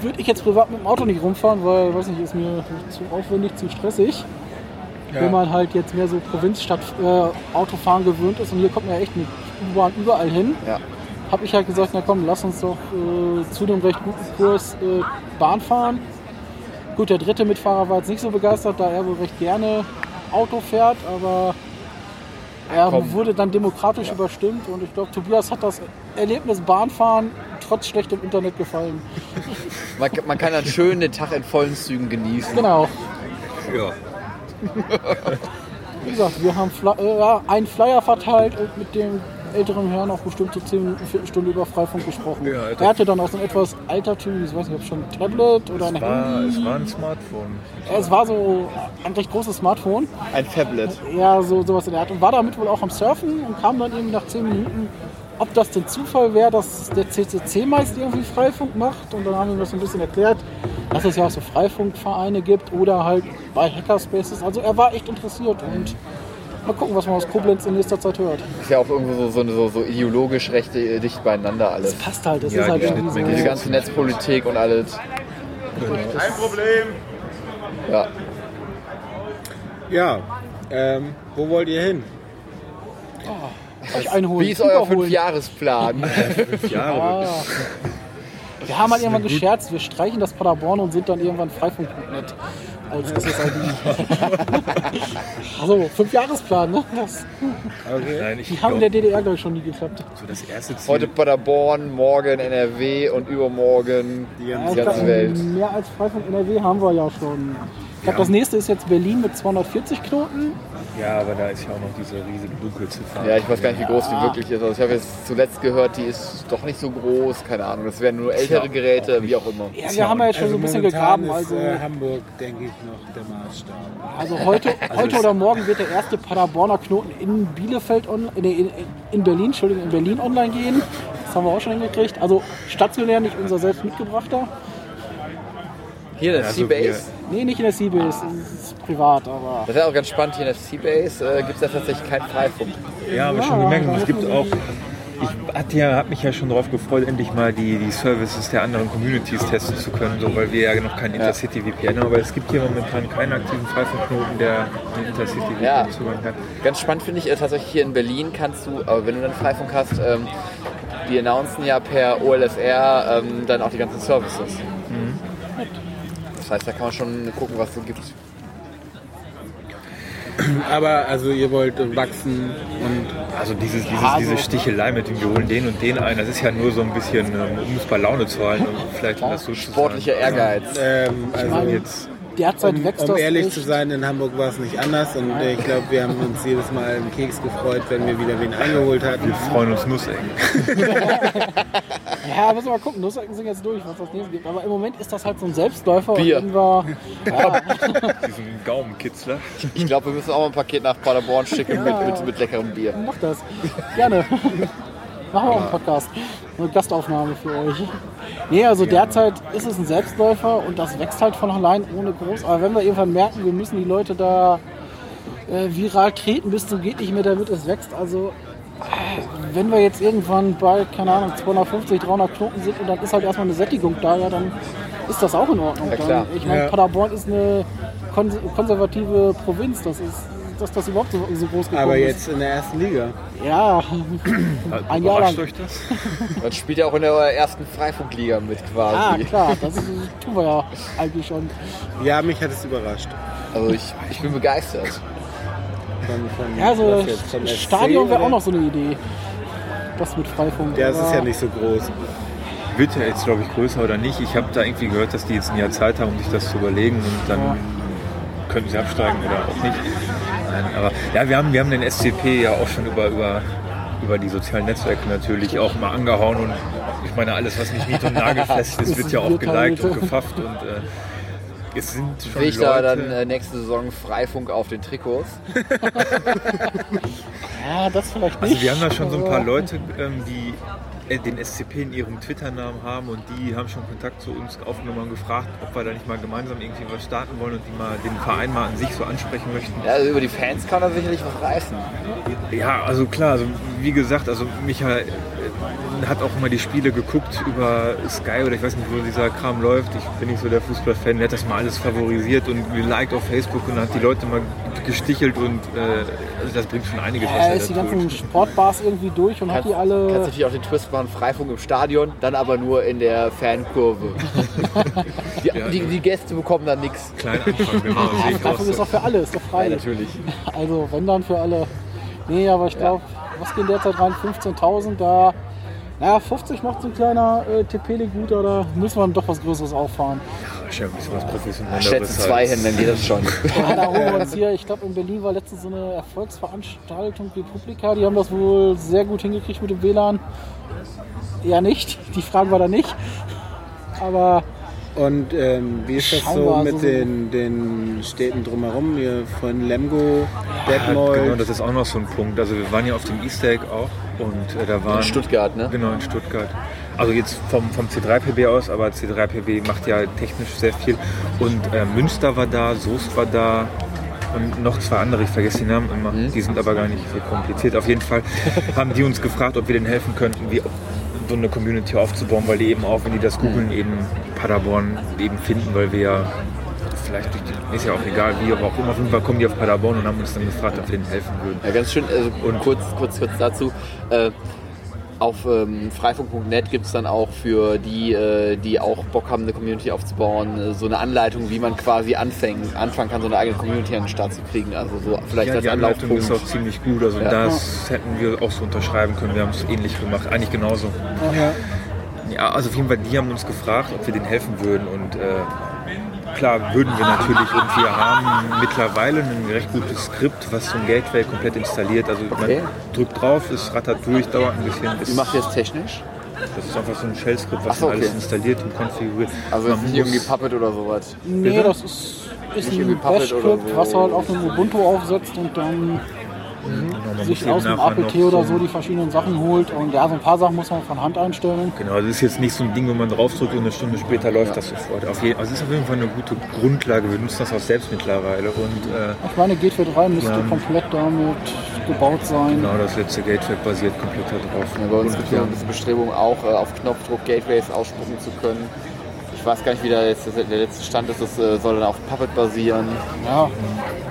würde ich jetzt privat mit dem Auto nicht rumfahren, weil, weiß nicht, ist mir zu aufwendig, zu stressig. Wenn man halt jetzt mehr so Provinzstadt äh, Autofahren gewöhnt ist und hier kommt man ja echt mit U-Bahn überall hin. ja. habe ich halt gesagt, na komm, lass uns doch äh, zu dem recht guten Kurs äh, Bahn fahren. Gut, der dritte Mitfahrer war jetzt nicht so begeistert, da er wohl recht gerne Auto fährt, aber er komm. wurde dann demokratisch überstimmt und ich glaube, Tobias hat das Erlebnis Bahnfahren trotz schlechtem Internet gefallen. Man, man kann schön den Tag in vollen Zügen genießen. Genau. Ja. Wie gesagt, wir haben Fly äh, einen Flyer verteilt und mit dem älteren Herrn auch bestimmt so 10 Minuten, Viertelstunde über Freifunk gesprochen. Ja, er hatte dann auch so ein etwas altertümliches, ich weiß nicht, ob schon ein Tablet oder ein Es war, Handy. es war ein Smartphone. Es war so ein recht großes Smartphone. Ein Tablet. Ja, so sowas in der Art. Und war damit wohl auch am Surfen und kam dann eben nach 10 Minuten, ob das denn Zufall wäre, dass der CCC meist irgendwie Freifunk macht. Und dann haben wir ihm das so ein bisschen erklärt, dass es ja auch so Freifunkvereine gibt oder halt bei Hackerspaces. Also er war echt interessiert und mal gucken, was man aus Koblenz in nächster Zeit hört. Ist ja auch irgendwo so, so, so, so ideologisch recht dicht beieinander alles. Passt halt, das Ja, ist halt die irgendwie Schnittmenge Diese so. ganze Netzpolitik und alles. Kein Problem. Ja. Ja, ähm, wo wollt ihr hin? Euch einholen, Wie ist euer. Fünfjahresplan? Fünf Jahre. Ah. Wir haben halt irgendwann gescherzt, wir streichen das Paderborn und sind dann irgendwann freifunk.net als SSID. also, fünf Jahresplan, ne? Das, Nein, ich die haben in der DDR, glaube ich, schon nie geklappt. so das erste Ziel. Heute Paderborn, morgen NRW und übermorgen Die ganze ganze glaub, Welt. Mehr als Freifunk NRW haben wir ja schon. Ich glaube, das nächste ist jetzt Berlin mit 240 Knoten. Ja, aber da ist ja auch noch diese riesige Dunkelziffer. Ja, ich weiß gar nicht, wie groß die wirklich ist. Also ich habe jetzt zuletzt gehört, die ist doch nicht so groß. Keine Ahnung, das wären nur ältere Geräte, wie auch immer. Ja, wir haben ja jetzt schon so ein bisschen gegraben. ist Also, äh, Hamburg, denke ich, noch der Maßstab. also heute, heute oder morgen wird der erste Paderborner Knoten in Bielefeld on, in, in, in Berlin, Entschuldigung, in Berlin online gehen. Das haben wir auch schon hingekriegt. Also stationär, nicht unser selbst mitgebrachter. Hier, der Also Seabase. Nee, nicht in der Seabase, das ist privat, aber. Das ist ja auch ganz spannend. Hier in der Seabase äh, gibt es ja tatsächlich keinen Freifunk. Ja, aber Ja, schon gemerkt, es gibt auch. Ich hatte ja, habe mich ja schon darauf gefreut, endlich mal die, die Services der anderen Communities testen zu können, so, weil wir ja noch kein Intercity VPN haben. Aber es gibt hier momentan keinen aktiven Freifunkknoten, der einen Intercity VPN Ja. Zugang hat. Ganz spannend finde ich äh, tatsächlich hier in Berlin kannst du, aber wenn du dann Freifunk hast, ähm, die announcen ja per OLSR ähm, dann auch die ganzen Services. Das heißt, da kann man schon gucken, was es so gibt. Aber also ihr wollt wachsen und Also dieses, dieses, diese Stichelei mit dem, wir holen den und den ein, das ist ja nur so ein bisschen, ähm, um es bei Laune zu halten und vielleicht um das so zu Sportlicher sagen. Ehrgeiz. ähm, also meine, jetzt Derzeit um, wächst um das ehrlich echt. zu sein, in Hamburg war es nicht anders und äh, ich glaube, wir haben uns jedes Mal einen Keks gefreut, wenn wir wieder wen eingeholt hatten. Wir freuen uns Nussecken. Ja, müssen wir mal gucken. Nussecken sind jetzt durch, was das nächste gibt. Aber im Moment ist das halt so ein Selbstläufer. Bier. Und wir, ja, Diesen Gaumenkitzler. Ich glaube, wir müssen auch mal ein Paket nach Paderborn schicken mit, mit, mit leckerem Bier. mach das. Gerne. Machen wir auch einen Podcast. Eine Gastaufnahme für euch. Nee, also derzeit ist es ein Selbstläufer und das wächst halt von allein ohne groß. Aber wenn wir irgendwann merken, wir müssen die Leute da äh, viral treten bis zum geht nicht mehr, damit es wächst. Also wenn wir jetzt irgendwann bei, keine Ahnung, 250, 300 Knoten sind und dann ist halt erstmal eine Sättigung da, ja, dann ist das auch in Ordnung. Ja, ich meine, Ja. Paderborn ist eine kons konservative Provinz. Das ist, dass das überhaupt so, so groß Aber ist. jetzt in der ersten Liga. Ja, ein Jahr Überrascht lang. euch das? Man spielt ja auch in der ersten Freifunkliga mit Ah, quasi. klar, das ist, tun wir ja eigentlich schon. Ja, mich hat es überrascht. Also ich, ich bin begeistert. Von, von, Ja, so was jetzt, Stadion wäre auch noch so eine Idee. Das mit Freifunk. Ja, es ist aber- ja nicht so groß. Wird ja jetzt, glaube ich, größer oder nicht. Ich habe da irgendwie gehört, dass die jetzt ein Jahr Zeit haben, um sich das zu überlegen und dann Ja. könnten sie absteigen oder auch nicht. Nein, aber ja, wir haben, wir haben den SCP ja auch schon über, über, über die sozialen Netzwerke natürlich auch mal angehauen und ich meine, alles, was nicht nied- und nagelfest ist, wird ja auch geliked und gefafft und äh, es sind schon Kriege ich Leute, da dann äh, nächste Saison Freifunk auf den Trikots? Ja, das vielleicht nicht. Also wir haben da schon so ein paar Leute, ähm, die den SCP in ihrem Twitter-Namen haben und die haben schon Kontakt zu uns aufgenommen und gefragt, ob wir da nicht mal gemeinsam irgendwie was starten wollen und die mal den Verein mal an sich so ansprechen möchten. Ja, also über die Fans kann er sicherlich was reißen. Ja, also klar, also wie gesagt, also Michael äh, hat auch immer die Spiele geguckt über Sky oder ich weiß nicht, wo dieser Kram läuft. Ich bin nicht so der Fußballfan, der hat das mal alles favorisiert und geliked auf Facebook und hat die Leute mal gestichelt und äh, also das bringt schon einiges, was Er ist die ganzen tut. Sportbars irgendwie durch und hat Kannst, die kannst alle. natürlich auch den Twist machen, Freifunk im Stadion, dann aber nur in der Fankurve. die, Ja, die, die Gäste bekommen dann nichts. Klein Anfang, genau. ich Freifunk ist auch für alle, ist doch frei. Ja, natürlich. Also wenn dann für alle. Nee, aber ich glaube, was gehen derzeit rein? 15.000, da. Naja, 50 macht so ein kleiner äh, TP gut, da müssen wir dann doch was Größeres auffahren. Ich habe ein bisschen was professionelleres. Schätze zwei hin, dann geht das schon. Ja, da holen wir uns hier, ich glaube in Berlin war letztens so eine Erfolgsveranstaltung Republika, die haben das wohl sehr gut hingekriegt mit dem WLAN. Ja nicht, die Fragen war da nicht. Aber Und ähm, wie ist das so mit so- den, den Städten drumherum? Hier von Lemgo, Ja, Detmold. genau, das ist auch noch so ein Punkt. Also wir waren ja auf dem Easter Egg auch und äh, da waren In Stuttgart, ne? Genau, in Stuttgart. Also jetzt vom, vom C3PB aus, aber C3PB macht ja technisch sehr viel. Und äh, Münster war da, Soest war da und noch zwei andere, ich vergesse die Namen immer. Die sind aber gar nicht so kompliziert. Auf jeden Fall haben die uns gefragt, ob wir denen helfen könnten, wie so eine Community aufzubauen, weil die eben auch, wenn die das googeln, eben Paderborn eben finden, weil wir ja vielleicht durch die, ist ja auch egal, wie aber auch immer, auf jeden Fall kommen die auf Paderborn und haben uns dann gefragt, ob wir denen helfen würden. Ja, ganz schön. Also Und- kurz, kurz, kurz dazu. Äh, auf ähm, freifunk.net gibt es dann auch für die, äh, die auch Bock haben, eine Community aufzubauen, äh, so eine Anleitung, wie man quasi anfängt, anfangen kann, so eine eigene Community an den Start zu kriegen. Also so vielleicht Ja, als die Anleitung Anlaufpunkt. ist auch ziemlich gut. Also Ja. das hätten wir auch so unterschreiben können. Wir haben es ähnlich gemacht, eigentlich genauso. ja, Ja, also auf jeden Fall, die haben uns gefragt, ob wir denen helfen würden. Und äh, klar, würden wir natürlich. Und wir haben mittlerweile ein recht gutes Skript, was so ein Gateway komplett installiert. Also Okay. man drückt drauf, es rattert durch, dauert ein bisschen. Wie macht ihr das technisch? Das ist einfach so ein Shell-Skript, was Ach so, man alles okay. installiert und konfiguriert. Also Man nicht irgendwie Puppet oder sowas. nee, Bitte? das ist, ist Nicht ein Bash-Script, so. was halt auf einem Ubuntu aufsetzt und dann man muss sich aus dem APT oder so die verschiedenen Sachen holt. Und ja, so ein paar Sachen muss man von Hand einstellen. Genau, das ist jetzt nicht so ein Ding, wo man draufdrückt und eine Stunde später läuft das sofort. Auf jeden, also es ist auf jeden Fall eine gute Grundlage. Wir nutzen das auch selbst mittlerweile. Und äh, Ich meine, Gateway 3 müsste Ja. komplett damit gebaut sein. genau das letzte Gateway basiert komplett darauf. Ja, bei uns gibt es ja ja, diese Bestrebung auch, äh, auf Knopfdruck Gateways ausspucken zu können. Ich weiß gar nicht, wie der, jetzt, der letzte Stand ist. Das äh, soll dann auf Puppet basieren. Ja,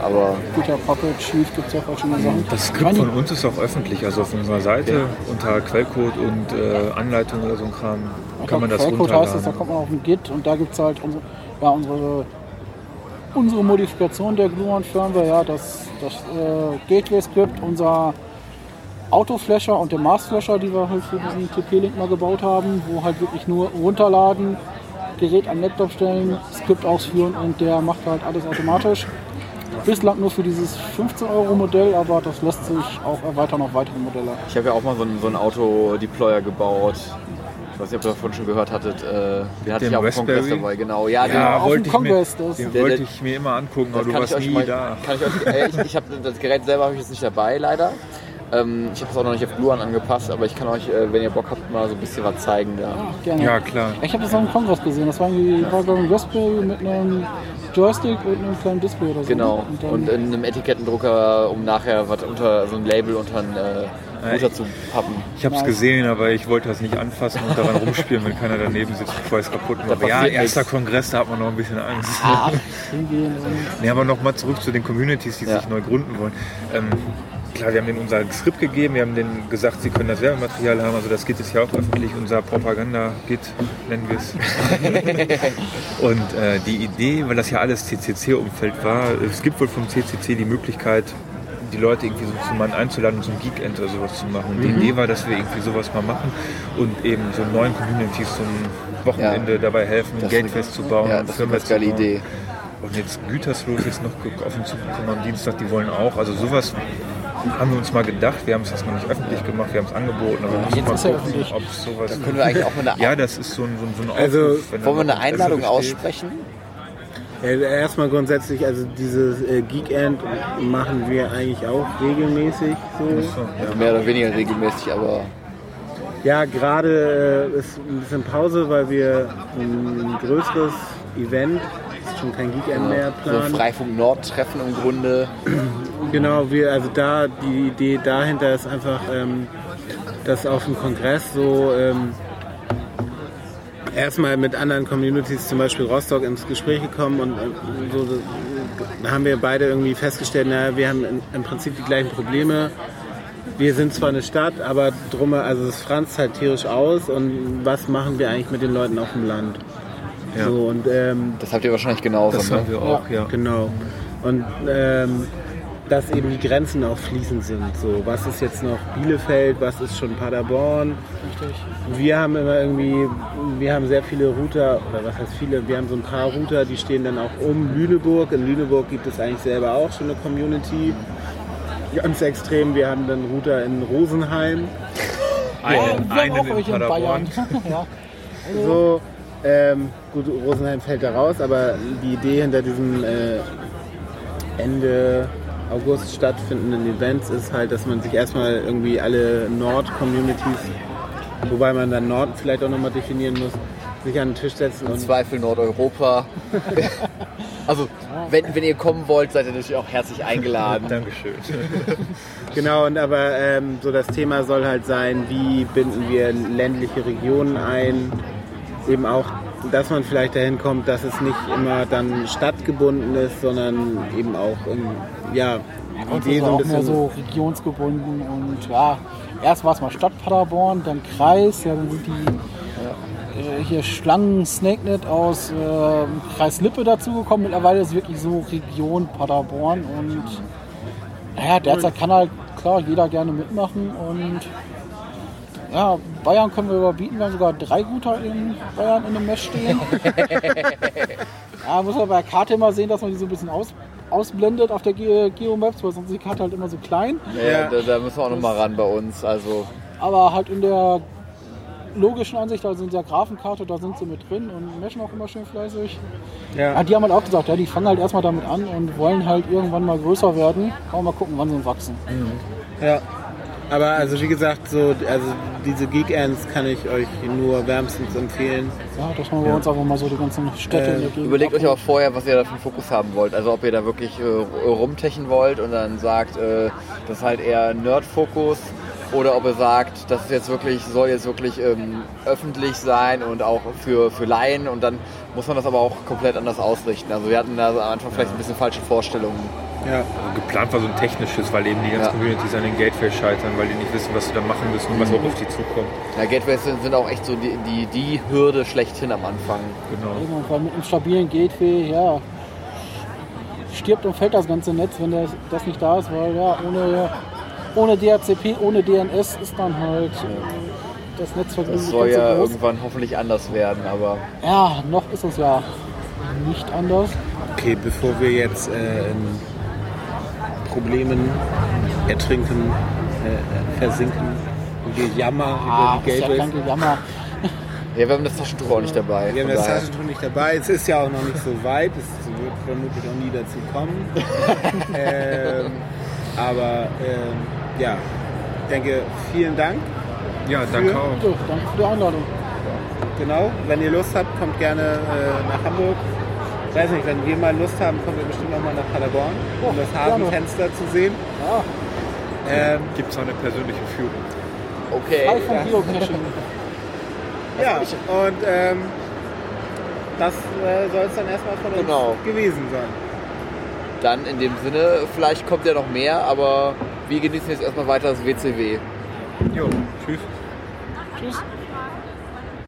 Aber guter Puppet, Chief gibt es ja verschiedene Sachen. das Skript meine, von uns ist auch öffentlich, also auf unserer Seite unter Quellcode und äh, Anleitung oder so ein Kram kann man das Quellcode heißt es, da runterladen. kommt man auf den Git und da gibt es halt unsere, ja, unsere, unsere Modifikation der Gluon Firmware, ja, das, das äh, Gateway-Skript, unser Autoflasher und der Mars-Flasher, die wir halt für diesen TP-Link mal gebaut haben, wo halt wirklich nur runterladen, Gerät am Laptop stellen, Skript ausführen und der macht halt alles automatisch. Bislang nur für dieses 15-Euro-Modell, aber das lässt sich auch erweitern auf weitere Modelle. ich habe ja auch mal so einen, so einen Auto-Deployer gebaut. Ich weiß nicht, ob ihr davon schon gehört hattet. Äh, den hatte Den ich auch im Kongress Raspberry? dabei, genau. Ja, Ja, auf wollte dem ich, Kongress, mir, den Der- wollte ich mir immer angucken, aber du warst nie mal, da. Kann ich euch, äh, ich, ich habe das Gerät selber habe ich jetzt nicht dabei, leider. Ähm, ich habe es auch noch nicht auf Bluan angepasst, aber ich kann euch, äh, wenn ihr Bock habt, mal so ein bisschen was zeigen. Da. Ach, gerne. Ja, klar. Ich habe das auf dem Kongress gesehen. Das war irgendwie war, ein Raspberry mit einem Joystick und einem kleinen Display oder so. Genau. Und Und in einem Etikettendrucker, um nachher was unter so ein Label unter einen äh, Router zu pappen. Ich habe es gesehen, aber ich wollte das nicht anfassen und daran rumspielen, wenn keiner daneben sitzt, bevor ich es kaputt mache. Da Ja, erster nichts. Kongress, da hat man noch ein bisschen Angst. und Nee, aber nochmal zurück zu den Communities, die Ja. sich neu gründen wollen. Ähm, klar, wir haben denen unser Skript gegeben, wir haben denen gesagt, sie können das Werbematerial haben, also das geht jetzt ja auch öffentlich, unser Propaganda-Git nennen wir es. Und äh, die Idee, weil das ja alles CCC-Umfeld war, es gibt wohl vom CCC die Möglichkeit, die Leute irgendwie so zum Mann einzuladen und so ein Geekend oder sowas zu machen. Und die Idee war, dass wir irgendwie sowas mal machen und eben so neuen Communities zum Wochenende dabei helfen, Gatefest zu bauen, Ja, das ist eine geile. Idee. Und jetzt Gütersloh ist jetzt noch auf uns zugekommen am Dienstag, die wollen auch. Also sowas haben wir uns mal gedacht. Wir haben es erstmal nicht öffentlich gemacht, wir haben es angeboten, aber wir müssen jetzt mal gucken, ob es sowas. Können wir eigentlich auch mal eine, Ja, das ist so ein, so ein, so ein Also, Aufruf, wenn da wollen wir eine Einladung aussprechen? Erstmal grundsätzlich, also dieses äh, Geekend machen wir eigentlich auch regelmäßig so. Also mehr oder weniger regelmäßig, aber Ja, gerade äh, ist ein bisschen Pause, weil wir ein größeres Event, ist schon kein Geekend mehr, so ein planen. Freifunk Nord-Treffen im Grunde. Genau, wir, also da, die Idee dahinter ist einfach, ähm, dass auf dem Kongress so ähm, erstmal mit anderen Communities, zum Beispiel Rostock, ins Gespräch gekommen und äh, so, da haben wir beide irgendwie festgestellt, naja, wir haben in, im Prinzip die gleichen Probleme. Wir sind zwar eine Stadt, aber drum, also es franzt halt tierisch aus und was machen wir eigentlich mit den Leuten auf dem Land? Ja. So, und ähm, Das habt ihr wahrscheinlich genauso. Das ne? haben wir auch, ja. Genau. Und ähm, dass eben die Grenzen auch fließend sind. So, was ist jetzt noch Bielefeld, was ist schon Paderborn? Richtig. Wir haben immer irgendwie, wir haben sehr viele Router, oder was heißt viele, wir haben so ein paar Router, die stehen dann auch um Lüneburg. In Lüneburg gibt es eigentlich selber auch schon eine Community. Ganz extrem, wir haben dann Router in Rosenheim. Ja, Einen, wir haben einen auch in in Bayern. Paderborn. ja. So, ähm, gut, Rosenheim fällt da raus, aber die Idee hinter diesen äh, Ende August stattfindenden Events ist halt, dass man sich erstmal irgendwie alle Nord-Communities, wobei man dann Nord vielleicht auch nochmal definieren muss, sich an den Tisch setzen Im und Zweifel Nordeuropa. also, wenn, wenn ihr kommen wollt, seid ihr natürlich auch herzlich eingeladen. Dankeschön. Genau, und aber ähm, so das Thema soll halt sein, wie binden wir ländliche Regionen ein, eben auch, dass man vielleicht dahin kommt, dass es nicht immer dann stadtgebunden ist, sondern eben auch, ähm, ja, Und Idee ist auch mehr so regionsgebunden und ja, erst war es mal Stadt Paderborn, dann Kreis, ja, dann sind die äh, hier Schlangen Snakenet aus äh, Kreis Lippe dazugekommen. Mittlerweile ist es wirklich so Region Paderborn und naja, derzeit kann halt klar jeder gerne mitmachen und ja, Bayern können wir überbieten, wir haben sogar drei Router in Bayern in dem Mesh stehen. ja, muss man bei der Karte immer sehen, dass man die so ein bisschen aus, ausblendet auf der Ge Geomaps, weil sonst ist die Karte halt immer so klein. Ja, da, da müssen wir auch noch mal ran bei uns. Also, Aber halt in der logischen Ansicht, also in der Grafenkarte, da sind sie mit drin und meshen auch immer schön fleißig. Ja, ja, die haben halt auch gesagt, ja, die fangen halt erstmal damit an und wollen halt irgendwann mal größer werden. Kann man mal gucken, wann sie wachsen. ja. Aber also wie gesagt, so also diese Geek-Ends kann ich euch nur wärmstens empfehlen. Ja, dass man bei uns einfach mal so die ganzen Städte Gegend überlegt euch aber vorher, was ihr da für einen Fokus haben wollt. Also, ob ihr da wirklich äh, rumtechen wollt und dann sagt, äh, das ist halt eher Nerd-Fokus. Oder ob ihr sagt, das ist jetzt wirklich, soll jetzt wirklich ähm, öffentlich sein und auch für, für Laien und dann muss man das aber auch komplett anders ausrichten. Also wir hatten da am Anfang vielleicht ein bisschen falsche Vorstellungen. Ja, Geplant war so ein technisches, weil eben die ganzen Ja. Communities an den Gateways scheitern, weil die nicht wissen, was sie da machen müssen und was auch auf die zukommt. Ja, Gateways sind, sind auch echt so die, die, die Hürde schlechthin am Anfang. Genau. Und weil mit einem stabilen Gateway, ja, stirbt und fällt das ganze Netz, wenn das, das nicht da ist, weil ja, ohne, ohne DHCP, ohne DNS ist dann halt äh, das Netzvergnügen Das soll ja so groß. irgendwann hoffentlich anders werden, aber Ja, noch ist es ja nicht anders. okay, bevor wir jetzt äh, in Problemen ertrinken, äh, versinken und wir jammern Ah, über die ist ja ja, wir haben das Taschentuch auch nicht dabei. Wir haben das daher- Taschentuch nicht dabei. Es ist ja auch noch nicht so weit. Es wird vermutlich auch nie dazu kommen. ähm, aber ähm, ja, ich denke, vielen Dank. Ja, danke Für- auch. So, danke für die Einladung. Genau, wenn ihr Lust habt, kommt gerne äh, nach Hamburg. Ich weiß nicht, wenn wir mal Lust haben, kommen wir bestimmt noch mal nach Paderborn, um Oh, das gerne. Hafenfenster zu sehen. Ja, Ähm, Gibt es auch eine persönliche Führung. Okay. frei vom Geocaching. ja, und ähm, das äh, soll es dann erstmal von uns Genau. gewesen sein. Dann in dem Sinne, vielleicht kommt ja noch mehr, aber wir genießen jetzt erstmal weiter das WCW. Jo, tschüss. Tschüss.